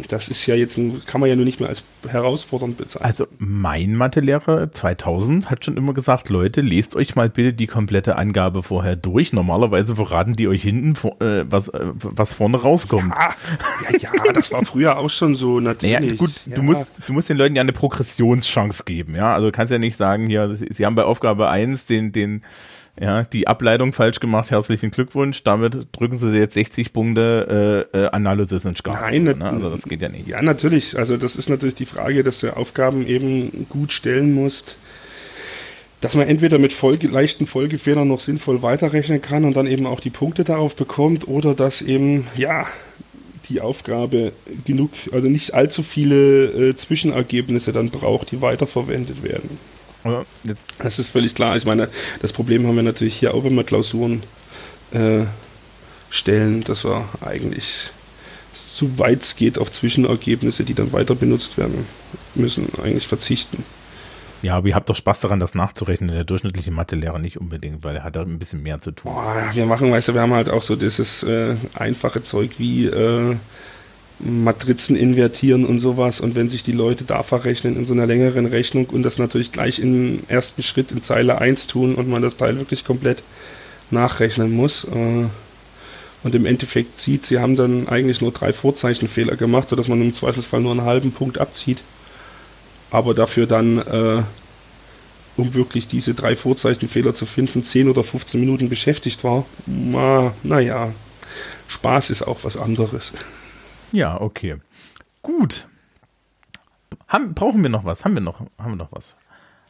das ist ja jetzt, kann man ja nur nicht mehr als herausfordernd bezeichnen. Also mein Mathelehrer 2000 hat schon immer gesagt, Leute, lest euch mal bitte die komplette Angabe vorher durch. Normalerweise verraten die euch hinten, äh, was, äh, was vorne rauskommt. Ja, ja, ja, das war früher auch schon so, natürlich. Naja, gut, ja. du, musst, du musst den Leuten ja eine Progressionschance geben, ja. Also du kannst ja nicht sagen, hier, sie haben bei Aufgabe 1 den, den ja, die Ableitung falsch gemacht, herzlichen Glückwunsch. Damit drücken sie jetzt 60 Punkte äh, äh, Analysis in Skala. Nein, ne? also das geht ja nicht. Ja, natürlich. Also das ist natürlich die Frage, dass du Aufgaben eben gut stellen musst, dass man entweder mit Folge, leichten Folgefehlern noch sinnvoll weiterrechnen kann und dann eben auch die Punkte darauf bekommt oder dass eben, ja, die Aufgabe genug, also nicht allzu viele äh, Zwischenergebnisse dann braucht, die weiterverwendet werden. Ja, das ist völlig klar. Ich meine, das Problem haben wir natürlich hier auch, wenn wir Klausuren äh, stellen, dass wir eigentlich soweit es geht auf Zwischenergebnisse, die dann weiter benutzt werden müssen, eigentlich verzichten. Ja, aber ihr habt doch Spaß daran, das nachzurechnen. Der durchschnittliche Mathelehrer nicht unbedingt, weil er hat da ein bisschen mehr zu tun. Boah, wir machen, weißt du, wir haben halt auch so dieses äh, einfache Zeug wie äh, Matrizen invertieren und sowas. Und wenn sich die Leute da verrechnen in so einer längeren Rechnung und das natürlich gleich im ersten Schritt in Zeile 1 tun und man das Teil wirklich komplett nachrechnen muss. Äh, und im Endeffekt sieht, sie haben dann eigentlich nur drei Vorzeichenfehler gemacht, sodass man im Zweifelsfall nur einen halben Punkt abzieht. Aber dafür dann, äh, um wirklich diese drei Vorzeichenfehler zu finden, 10 oder 15 Minuten beschäftigt war. Na, naja, Spaß ist auch was anderes. Ja, okay. Gut. Haben, brauchen wir noch was? Haben wir noch, haben wir noch was?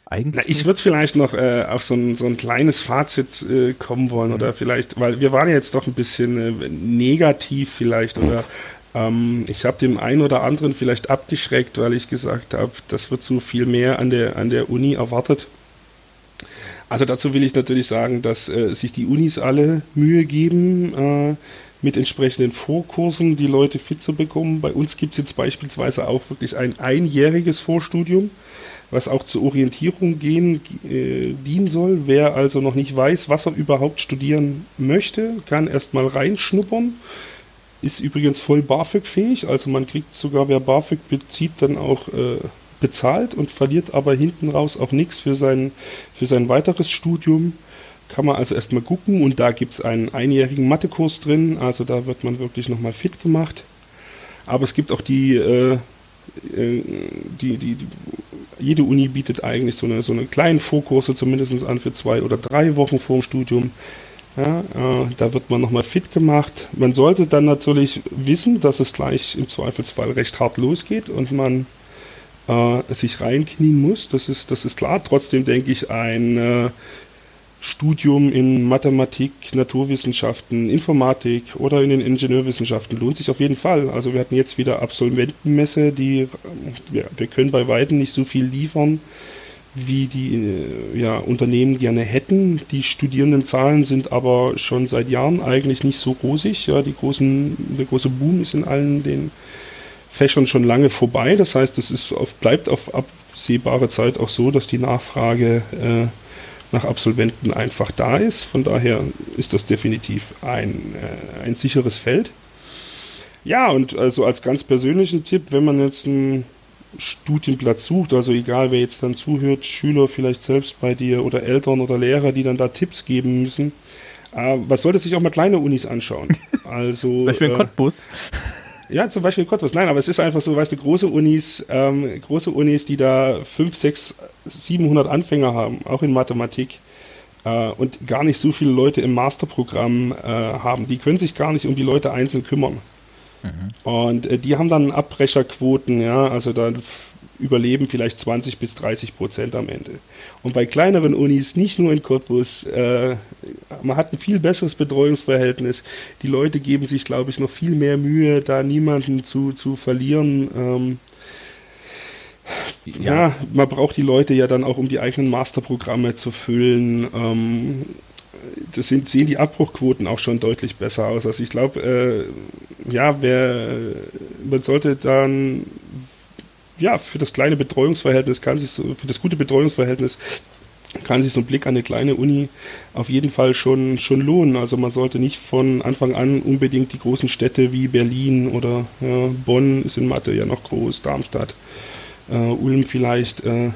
Eigentlich. Na, ich würde vielleicht noch äh, auf so ein, so ein kleines Fazit äh, kommen wollen oder vielleicht, weil wir waren jetzt doch ein bisschen äh, negativ vielleicht oder ähm, ich habe dem einen oder anderen vielleicht abgeschreckt, weil ich gesagt habe, das wird so viel mehr an der, an der Uni erwartet. Also dazu will ich natürlich sagen, dass äh, sich die Unis alle Mühe geben, äh, mit entsprechenden Vorkursen die Leute fit zu bekommen. Bei uns gibt es jetzt beispielsweise auch wirklich ein einjähriges Vorstudium, was auch zur Orientierung gehen, äh, dienen soll. Wer also noch nicht weiß, was er überhaupt studieren möchte, kann erstmal reinschnuppern. Ist übrigens voll BAföG-fähig, also man kriegt sogar, wer BAföG bezieht, dann auch äh, bezahlt und verliert aber hinten raus auch nichts für sein, für sein weiteres Studium kann man also erstmal gucken und da gibt es einen einjährigen Mathekurs drin, also da wird man wirklich nochmal fit gemacht. Aber es gibt auch die, äh, äh, die, die, die, jede Uni bietet eigentlich so eine, so eine kleinen Vorkurse zumindest an für zwei oder drei Wochen vor dem Studium. Ja, äh, da wird man nochmal fit gemacht. Man sollte dann natürlich wissen, dass es gleich im Zweifelsfall recht hart losgeht und man äh, sich reinknien muss. Das ist, das ist klar. Trotzdem denke ich, ein äh, Studium in Mathematik, Naturwissenschaften, Informatik oder in den Ingenieurwissenschaften lohnt sich auf jeden Fall. Also wir hatten jetzt wieder Absolventenmesse, die ja, wir können bei weitem nicht so viel liefern, wie die äh, ja, Unternehmen gerne hätten. Die Studierendenzahlen sind aber schon seit Jahren eigentlich nicht so rosig. Ja, die großen, der große Boom ist in allen den Fächern schon lange vorbei. Das heißt, es ist auf, bleibt auf absehbare Zeit auch so, dass die Nachfrage äh, nach Absolventen einfach da ist. Von daher ist das definitiv ein, äh, ein sicheres Feld. Ja, und also als ganz persönlichen Tipp, wenn man jetzt einen Studienplatz sucht, also egal wer jetzt dann zuhört, Schüler vielleicht selbst bei dir oder Eltern oder Lehrer, die dann da Tipps geben müssen, äh, was sollte sich auch mal kleine Unis anschauen? Also, Zum Beispiel äh, Cottbus. Ja, zum Beispiel Cottbus. Nein, aber es ist einfach so, weißt du, große Unis, ähm, große Unis, die da 5, 6, 700 Anfänger haben, auch in Mathematik, äh, und gar nicht so viele Leute im Masterprogramm äh, haben. Die können sich gar nicht um die Leute einzeln kümmern. Mhm. Und äh, die haben dann Abbrecherquoten, ja, also dann überleben vielleicht 20 bis 30 Prozent am Ende. Und bei kleineren Unis, nicht nur in Cottbus, äh, man hat ein viel besseres Betreuungsverhältnis. Die Leute geben sich, glaube ich, noch viel mehr Mühe, da niemanden zu, zu verlieren. Ähm, ja. ja. man braucht die Leute ja dann auch, um die eigenen Masterprogramme zu füllen. Ähm, das sind, sehen die Abbruchquoten auch schon deutlich besser aus. Also ich glaube, äh, ja, wer, man sollte dann ja, für das kleine Betreuungsverhältnis kann sich so, für das gute Betreuungsverhältnis kann sich so ein Blick an eine kleine Uni auf jeden Fall schon, schon lohnen. Also man sollte nicht von Anfang an unbedingt die großen Städte wie Berlin oder ja, Bonn ist in Mathe ja noch groß, Darmstadt, äh, Ulm vielleicht äh,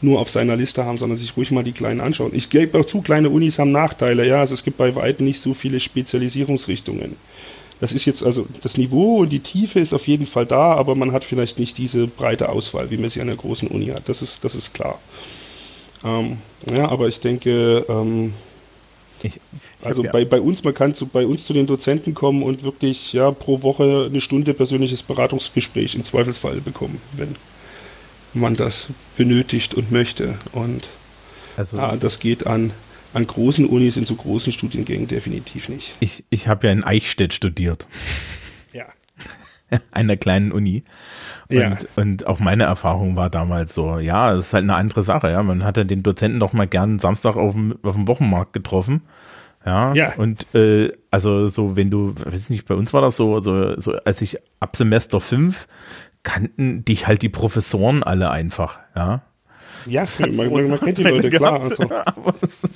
nur auf seiner Liste haben, sondern sich ruhig mal die kleinen anschauen. Ich gebe auch zu, kleine Unis haben Nachteile. Ja, also es gibt bei weitem nicht so viele Spezialisierungsrichtungen. Das ist jetzt also das Niveau und die Tiefe ist auf jeden Fall da, aber man hat vielleicht nicht diese breite Auswahl, wie man sie an der großen Uni hat. Das ist, das ist klar. Ähm, ja, aber ich denke, ähm, ich, ich also ja. bei, bei uns, man kann zu, bei uns zu den Dozenten kommen und wirklich ja, pro Woche eine Stunde persönliches Beratungsgespräch im Zweifelsfall bekommen, wenn man das benötigt und möchte. Und also, ja, das geht an an großen Unis, in so großen Studiengängen definitiv nicht. Ich, ich habe ja in Eichstätt studiert. Ja. An der kleinen Uni. Und, ja. und auch meine Erfahrung war damals so, ja, es ist halt eine andere Sache, ja. Man hatte den Dozenten doch mal gern Samstag auf dem, auf dem Wochenmarkt getroffen. Ja, ja. und äh, also so, wenn du, weiß nicht, bei uns war das so, so, so als ich ab Semester 5 kannten dich halt die Professoren alle einfach, ja. Ja, man, man, man, kennt die Leute, klar. Also,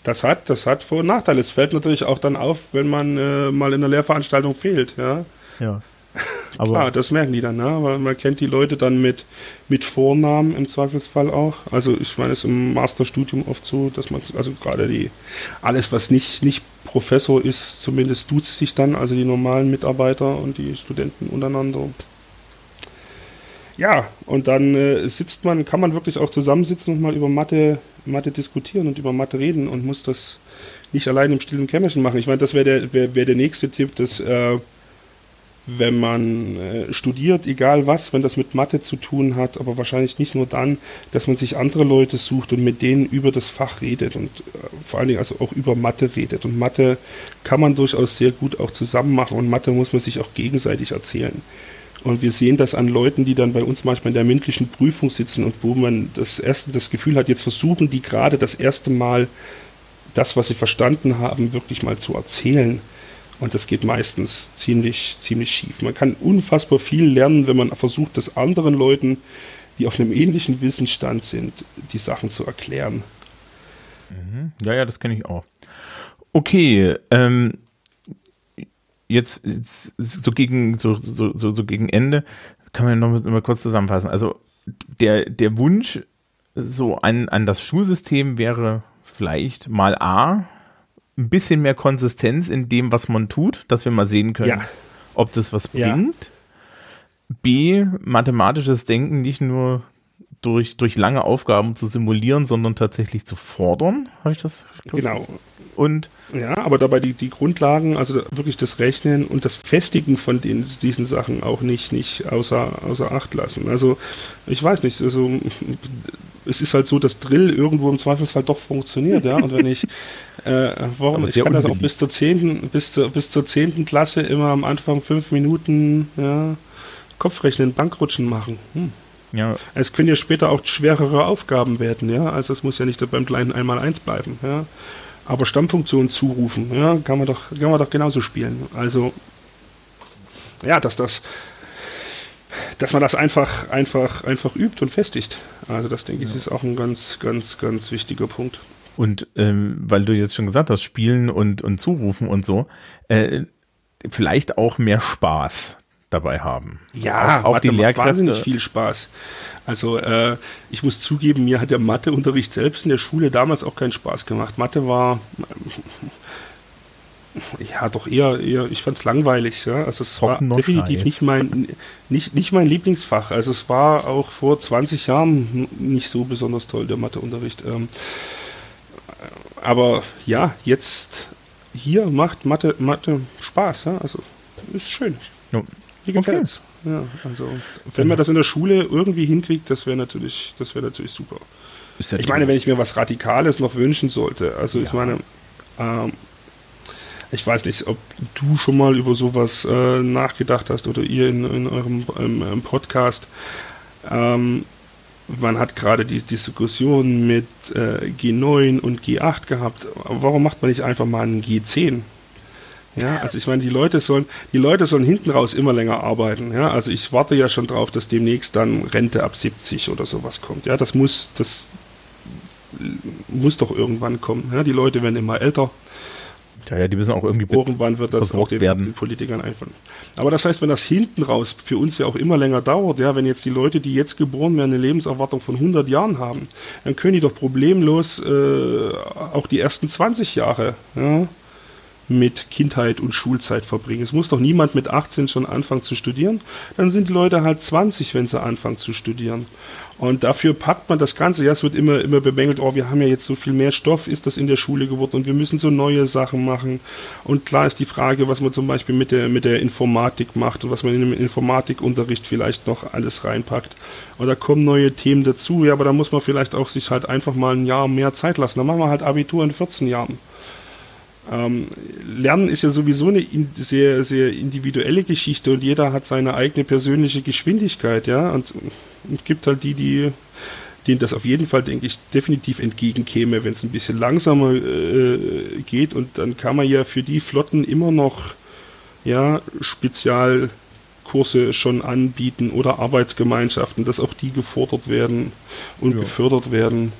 das, hat, das hat Vor- und Nachteile. Es fällt natürlich auch dann auf, wenn man äh, mal in der Lehrveranstaltung fehlt. Ja. ja. Aber klar, das merken die dann, ne? weil man kennt die Leute dann mit, mit Vornamen im Zweifelsfall auch. Also ich meine, es ist im Masterstudium oft so, dass man, also gerade die, alles was nicht, nicht Professor ist, zumindest duzt sich dann, also die normalen Mitarbeiter und die Studenten untereinander. Ja, und dann äh, sitzt man, kann man wirklich auch zusammensitzen und mal über Mathe, Mathe diskutieren und über Mathe reden und muss das nicht allein im stillen Kämmerchen machen. Ich meine, das wäre der, wär, wär der nächste Tipp, dass äh, wenn man äh, studiert, egal was, wenn das mit Mathe zu tun hat, aber wahrscheinlich nicht nur dann, dass man sich andere Leute sucht und mit denen über das Fach redet und äh, vor allen Dingen also auch über Mathe redet. Und Mathe kann man durchaus sehr gut auch zusammen machen und Mathe muss man sich auch gegenseitig erzählen. Und wir sehen das an Leuten, die dann bei uns manchmal in der mündlichen Prüfung sitzen und wo man das erste das Gefühl hat, jetzt versuchen die gerade das erste Mal das, was sie verstanden haben, wirklich mal zu erzählen. Und das geht meistens ziemlich, ziemlich schief. Man kann unfassbar viel lernen, wenn man versucht, das anderen Leuten, die auf einem ähnlichen Wissensstand sind, die Sachen zu erklären. Mhm. Ja, ja, das kenne ich auch. Okay, ähm, jetzt, jetzt so gegen so, so, so, so gegen Ende kann man noch mal kurz zusammenfassen. Also der der Wunsch so an an das Schulsystem wäre vielleicht mal a ein bisschen mehr Konsistenz in dem, was man tut, dass wir mal sehen können, ja. ob das was bringt. Ja. B mathematisches Denken nicht nur durch, durch lange Aufgaben zu simulieren, sondern tatsächlich zu fordern. Habe ich das? Genau. Und ja, aber dabei die, die Grundlagen, also wirklich das Rechnen und das Festigen von den, diesen Sachen auch nicht, nicht außer, außer Acht lassen. Also ich weiß nicht, also es ist halt so, dass Drill irgendwo im Zweifelsfall doch funktioniert, ja. Und wenn ich, äh, warum, ich kann das auch bis zur zehnten, bis zur, bis zur zehnten Klasse immer am Anfang fünf Minuten, ja, Kopfrechnen, Bankrutschen machen. Hm. Ja. Es können ja später auch schwerere Aufgaben werden, ja. Also es muss ja nicht beim kleinen einmal eins bleiben, ja. Aber Stammfunktion zurufen, ja, kann man doch, kann man doch genauso spielen. Also, ja, dass das, dass man das einfach, einfach, einfach übt und festigt. Also das denke ja. ich ist auch ein ganz, ganz, ganz wichtiger Punkt. Und ähm, weil du jetzt schon gesagt hast, spielen und, und zurufen und so, äh, vielleicht auch mehr Spaß dabei haben. Ja, auch, auch die Lehrkräfte. wahnsinnig viel Spaß. Also äh, ich muss zugeben, mir hat der Matheunterricht selbst in der Schule damals auch keinen Spaß gemacht. Mathe war ja doch eher, eher ich fand es langweilig. Ja? Also es war definitiv nicht mein, nicht, nicht mein Lieblingsfach. Also es war auch vor 20 Jahren nicht so besonders toll, der Matheunterricht. Ähm, aber ja, jetzt hier macht Mathe, Mathe Spaß. Ja? Also ist schön. Ja. Gefällt's. Okay. Ja, also wenn man das in der Schule irgendwie hinkriegt, das wäre natürlich, das wäre natürlich super. Ja ich meine, wenn ich mir was Radikales noch wünschen sollte, also ja. ich meine, ähm, ich weiß nicht, ob du schon mal über sowas äh, nachgedacht hast oder ihr in, in eurem ähm, Podcast. Ähm, man hat gerade die Diskussion mit äh, G9 und G8 gehabt. Warum macht man nicht einfach mal einen G10? Ja, also ich meine, die Leute sollen, die Leute sollen hinten raus immer länger arbeiten. Ja, also ich warte ja schon drauf, dass demnächst dann Rente ab 70 oder sowas kommt. Ja, das muss, das muss doch irgendwann kommen. Ja, die Leute werden immer älter. Ja, ja, die müssen auch irgendwie irgendwann wird das auch den, werden. den Politikern einfallen. Aber das heißt, wenn das hinten raus für uns ja auch immer länger dauert, ja, wenn jetzt die Leute, die jetzt geboren werden, eine Lebenserwartung von 100 Jahren haben, dann können die doch problemlos äh, auch die ersten 20 Jahre ja, mit Kindheit und Schulzeit verbringen. Es muss doch niemand mit 18 schon anfangen zu studieren. Dann sind die Leute halt 20, wenn sie anfangen zu studieren. Und dafür packt man das Ganze. Ja, es wird immer, immer bemängelt, oh, wir haben ja jetzt so viel mehr Stoff, ist das in der Schule geworden und wir müssen so neue Sachen machen. Und klar ist die Frage, was man zum Beispiel mit der, mit der Informatik macht und was man in dem Informatikunterricht vielleicht noch alles reinpackt. Und da kommen neue Themen dazu. Ja, aber da muss man vielleicht auch sich halt einfach mal ein Jahr mehr Zeit lassen. Dann machen wir halt Abitur in 14 Jahren. Ähm, Lernen ist ja sowieso eine in, sehr, sehr individuelle Geschichte und jeder hat seine eigene persönliche Geschwindigkeit, ja. Und es gibt halt die, die denen das auf jeden Fall, denke ich, definitiv entgegenkäme, wenn es ein bisschen langsamer äh, geht. Und dann kann man ja für die Flotten immer noch ja, Spezialkurse schon anbieten oder Arbeitsgemeinschaften, dass auch die gefordert werden und ja. gefördert werden.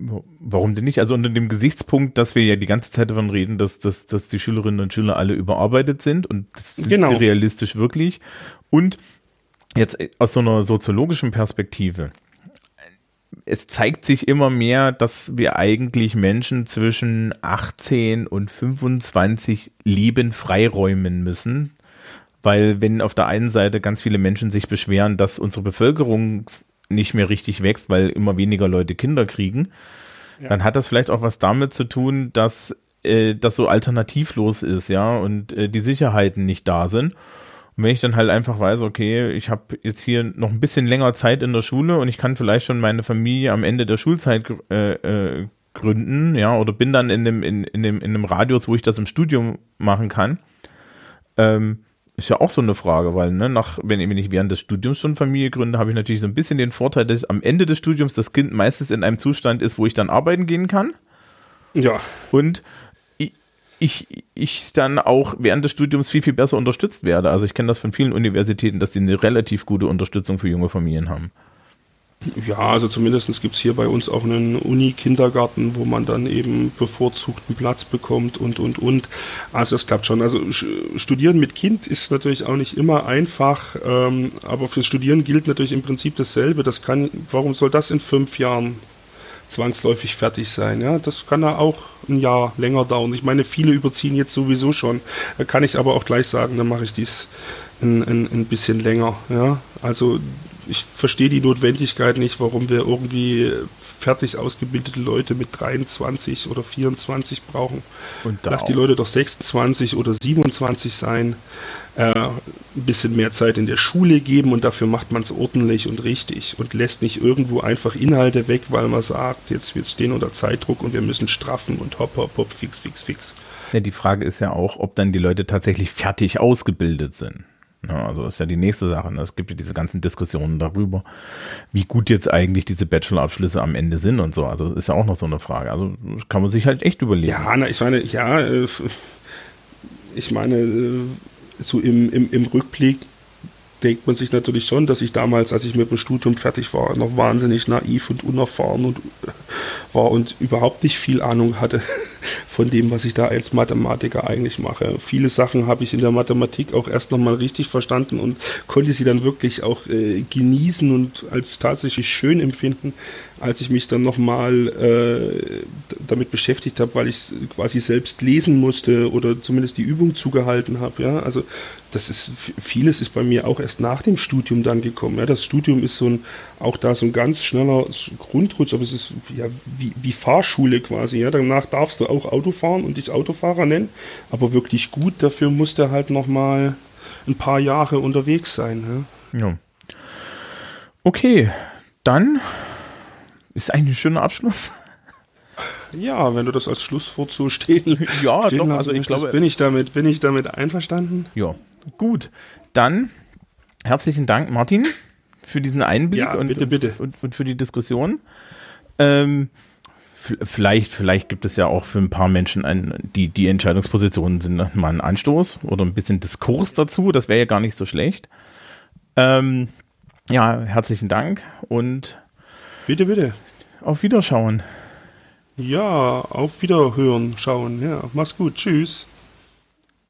Warum denn nicht? Also unter dem Gesichtspunkt, dass wir ja die ganze Zeit davon reden, dass, dass, dass die Schülerinnen und Schüler alle überarbeitet sind und das sind genau. sie realistisch wirklich. Und jetzt aus so einer soziologischen Perspektive. Es zeigt sich immer mehr, dass wir eigentlich Menschen zwischen 18 und 25 Leben freiräumen müssen. Weil wenn auf der einen Seite ganz viele Menschen sich beschweren, dass unsere Bevölkerung nicht mehr richtig wächst, weil immer weniger Leute Kinder kriegen, ja. dann hat das vielleicht auch was damit zu tun, dass äh, das so alternativlos ist, ja, und äh, die Sicherheiten nicht da sind. Und wenn ich dann halt einfach weiß, okay, ich habe jetzt hier noch ein bisschen länger Zeit in der Schule und ich kann vielleicht schon meine Familie am Ende der Schulzeit äh, äh, gründen, ja, oder bin dann in dem, in, in dem, in dem Radius, wo ich das im Studium machen kann, ähm, ist ja auch so eine Frage, weil, ne, nach, wenn, wenn ich während des Studiums schon Familie gründe, habe ich natürlich so ein bisschen den Vorteil, dass am Ende des Studiums das Kind meistens in einem Zustand ist, wo ich dann arbeiten gehen kann. Ja. Und ich, ich, ich dann auch während des Studiums viel, viel besser unterstützt werde. Also ich kenne das von vielen Universitäten, dass sie eine relativ gute Unterstützung für junge Familien haben. Ja, also zumindest gibt es hier bei uns auch einen Uni-Kindergarten, wo man dann eben bevorzugten Platz bekommt und, und, und. Also das klappt schon. Also Studieren mit Kind ist natürlich auch nicht immer einfach, ähm, aber fürs Studieren gilt natürlich im Prinzip dasselbe. Das kann, warum soll das in fünf Jahren zwangsläufig fertig sein? Ja, das kann ja auch ein Jahr länger dauern. Ich meine, viele überziehen jetzt sowieso schon. Da kann ich aber auch gleich sagen, dann mache ich dies ein, ein, ein bisschen länger. Ja, also ich verstehe die Notwendigkeit nicht, warum wir irgendwie fertig ausgebildete Leute mit 23 oder 24 brauchen. Und Lass die Leute doch 26 oder 27 sein, äh, ein bisschen mehr Zeit in der Schule geben und dafür macht man es ordentlich und richtig und lässt nicht irgendwo einfach Inhalte weg, weil man sagt, jetzt wird es stehen unter Zeitdruck und wir müssen straffen und hopp, hopp, hopp, fix, fix, fix. Ja, die Frage ist ja auch, ob dann die Leute tatsächlich fertig ausgebildet sind. Ja, also ist ja die nächste Sache. Ne? Es gibt ja diese ganzen Diskussionen darüber, wie gut jetzt eigentlich diese Bachelorabschlüsse am Ende sind und so. Also das ist ja auch noch so eine Frage. Also kann man sich halt echt überlegen. Ja, na, ich meine, ja, äh, ich meine, äh, so im, im, im Rückblick denkt man sich natürlich schon, dass ich damals, als ich mit dem Studium fertig war, noch wahnsinnig naiv und unerfahren und war und überhaupt nicht viel Ahnung hatte von dem, was ich da als Mathematiker eigentlich mache. Viele Sachen habe ich in der Mathematik auch erst nochmal richtig verstanden und konnte sie dann wirklich auch äh, genießen und als tatsächlich schön empfinden, als ich mich dann nochmal äh, damit beschäftigt habe, weil ich quasi selbst lesen musste oder zumindest die Übung zugehalten habe. Ja? Also das ist vieles ist bei mir auch erst nach dem Studium dann gekommen. Ja? Das Studium ist so ein auch da so ein ganz schneller Grundrutsch, aber es ist ja wie, wie Fahrschule quasi. Ja? Danach darfst du auch Auto fahren und dich Autofahrer nennen, aber wirklich gut dafür musst du halt nochmal ein paar Jahre unterwegs sein. Ja. ja. Okay, dann ist eigentlich ein schöner Abschluss. Ja, wenn du das als Schlusswort so stehen, ja, stehen doch, also ich glaube, bin ich damit, bin ich damit einverstanden. Ja, gut. Dann herzlichen Dank, Martin, für diesen Einblick ja, und, bitte, bitte. Und, und für die Diskussion. Ähm, vielleicht, vielleicht gibt es ja auch für ein paar Menschen ein, die, die Entscheidungspositionen sind mal ein Anstoß oder ein bisschen Diskurs dazu. Das wäre ja gar nicht so schlecht. Ähm, ja, herzlichen Dank und bitte, bitte. Auf Wiederschauen. Ja, auf Wiederhören schauen. Ja, mach's gut. Tschüss.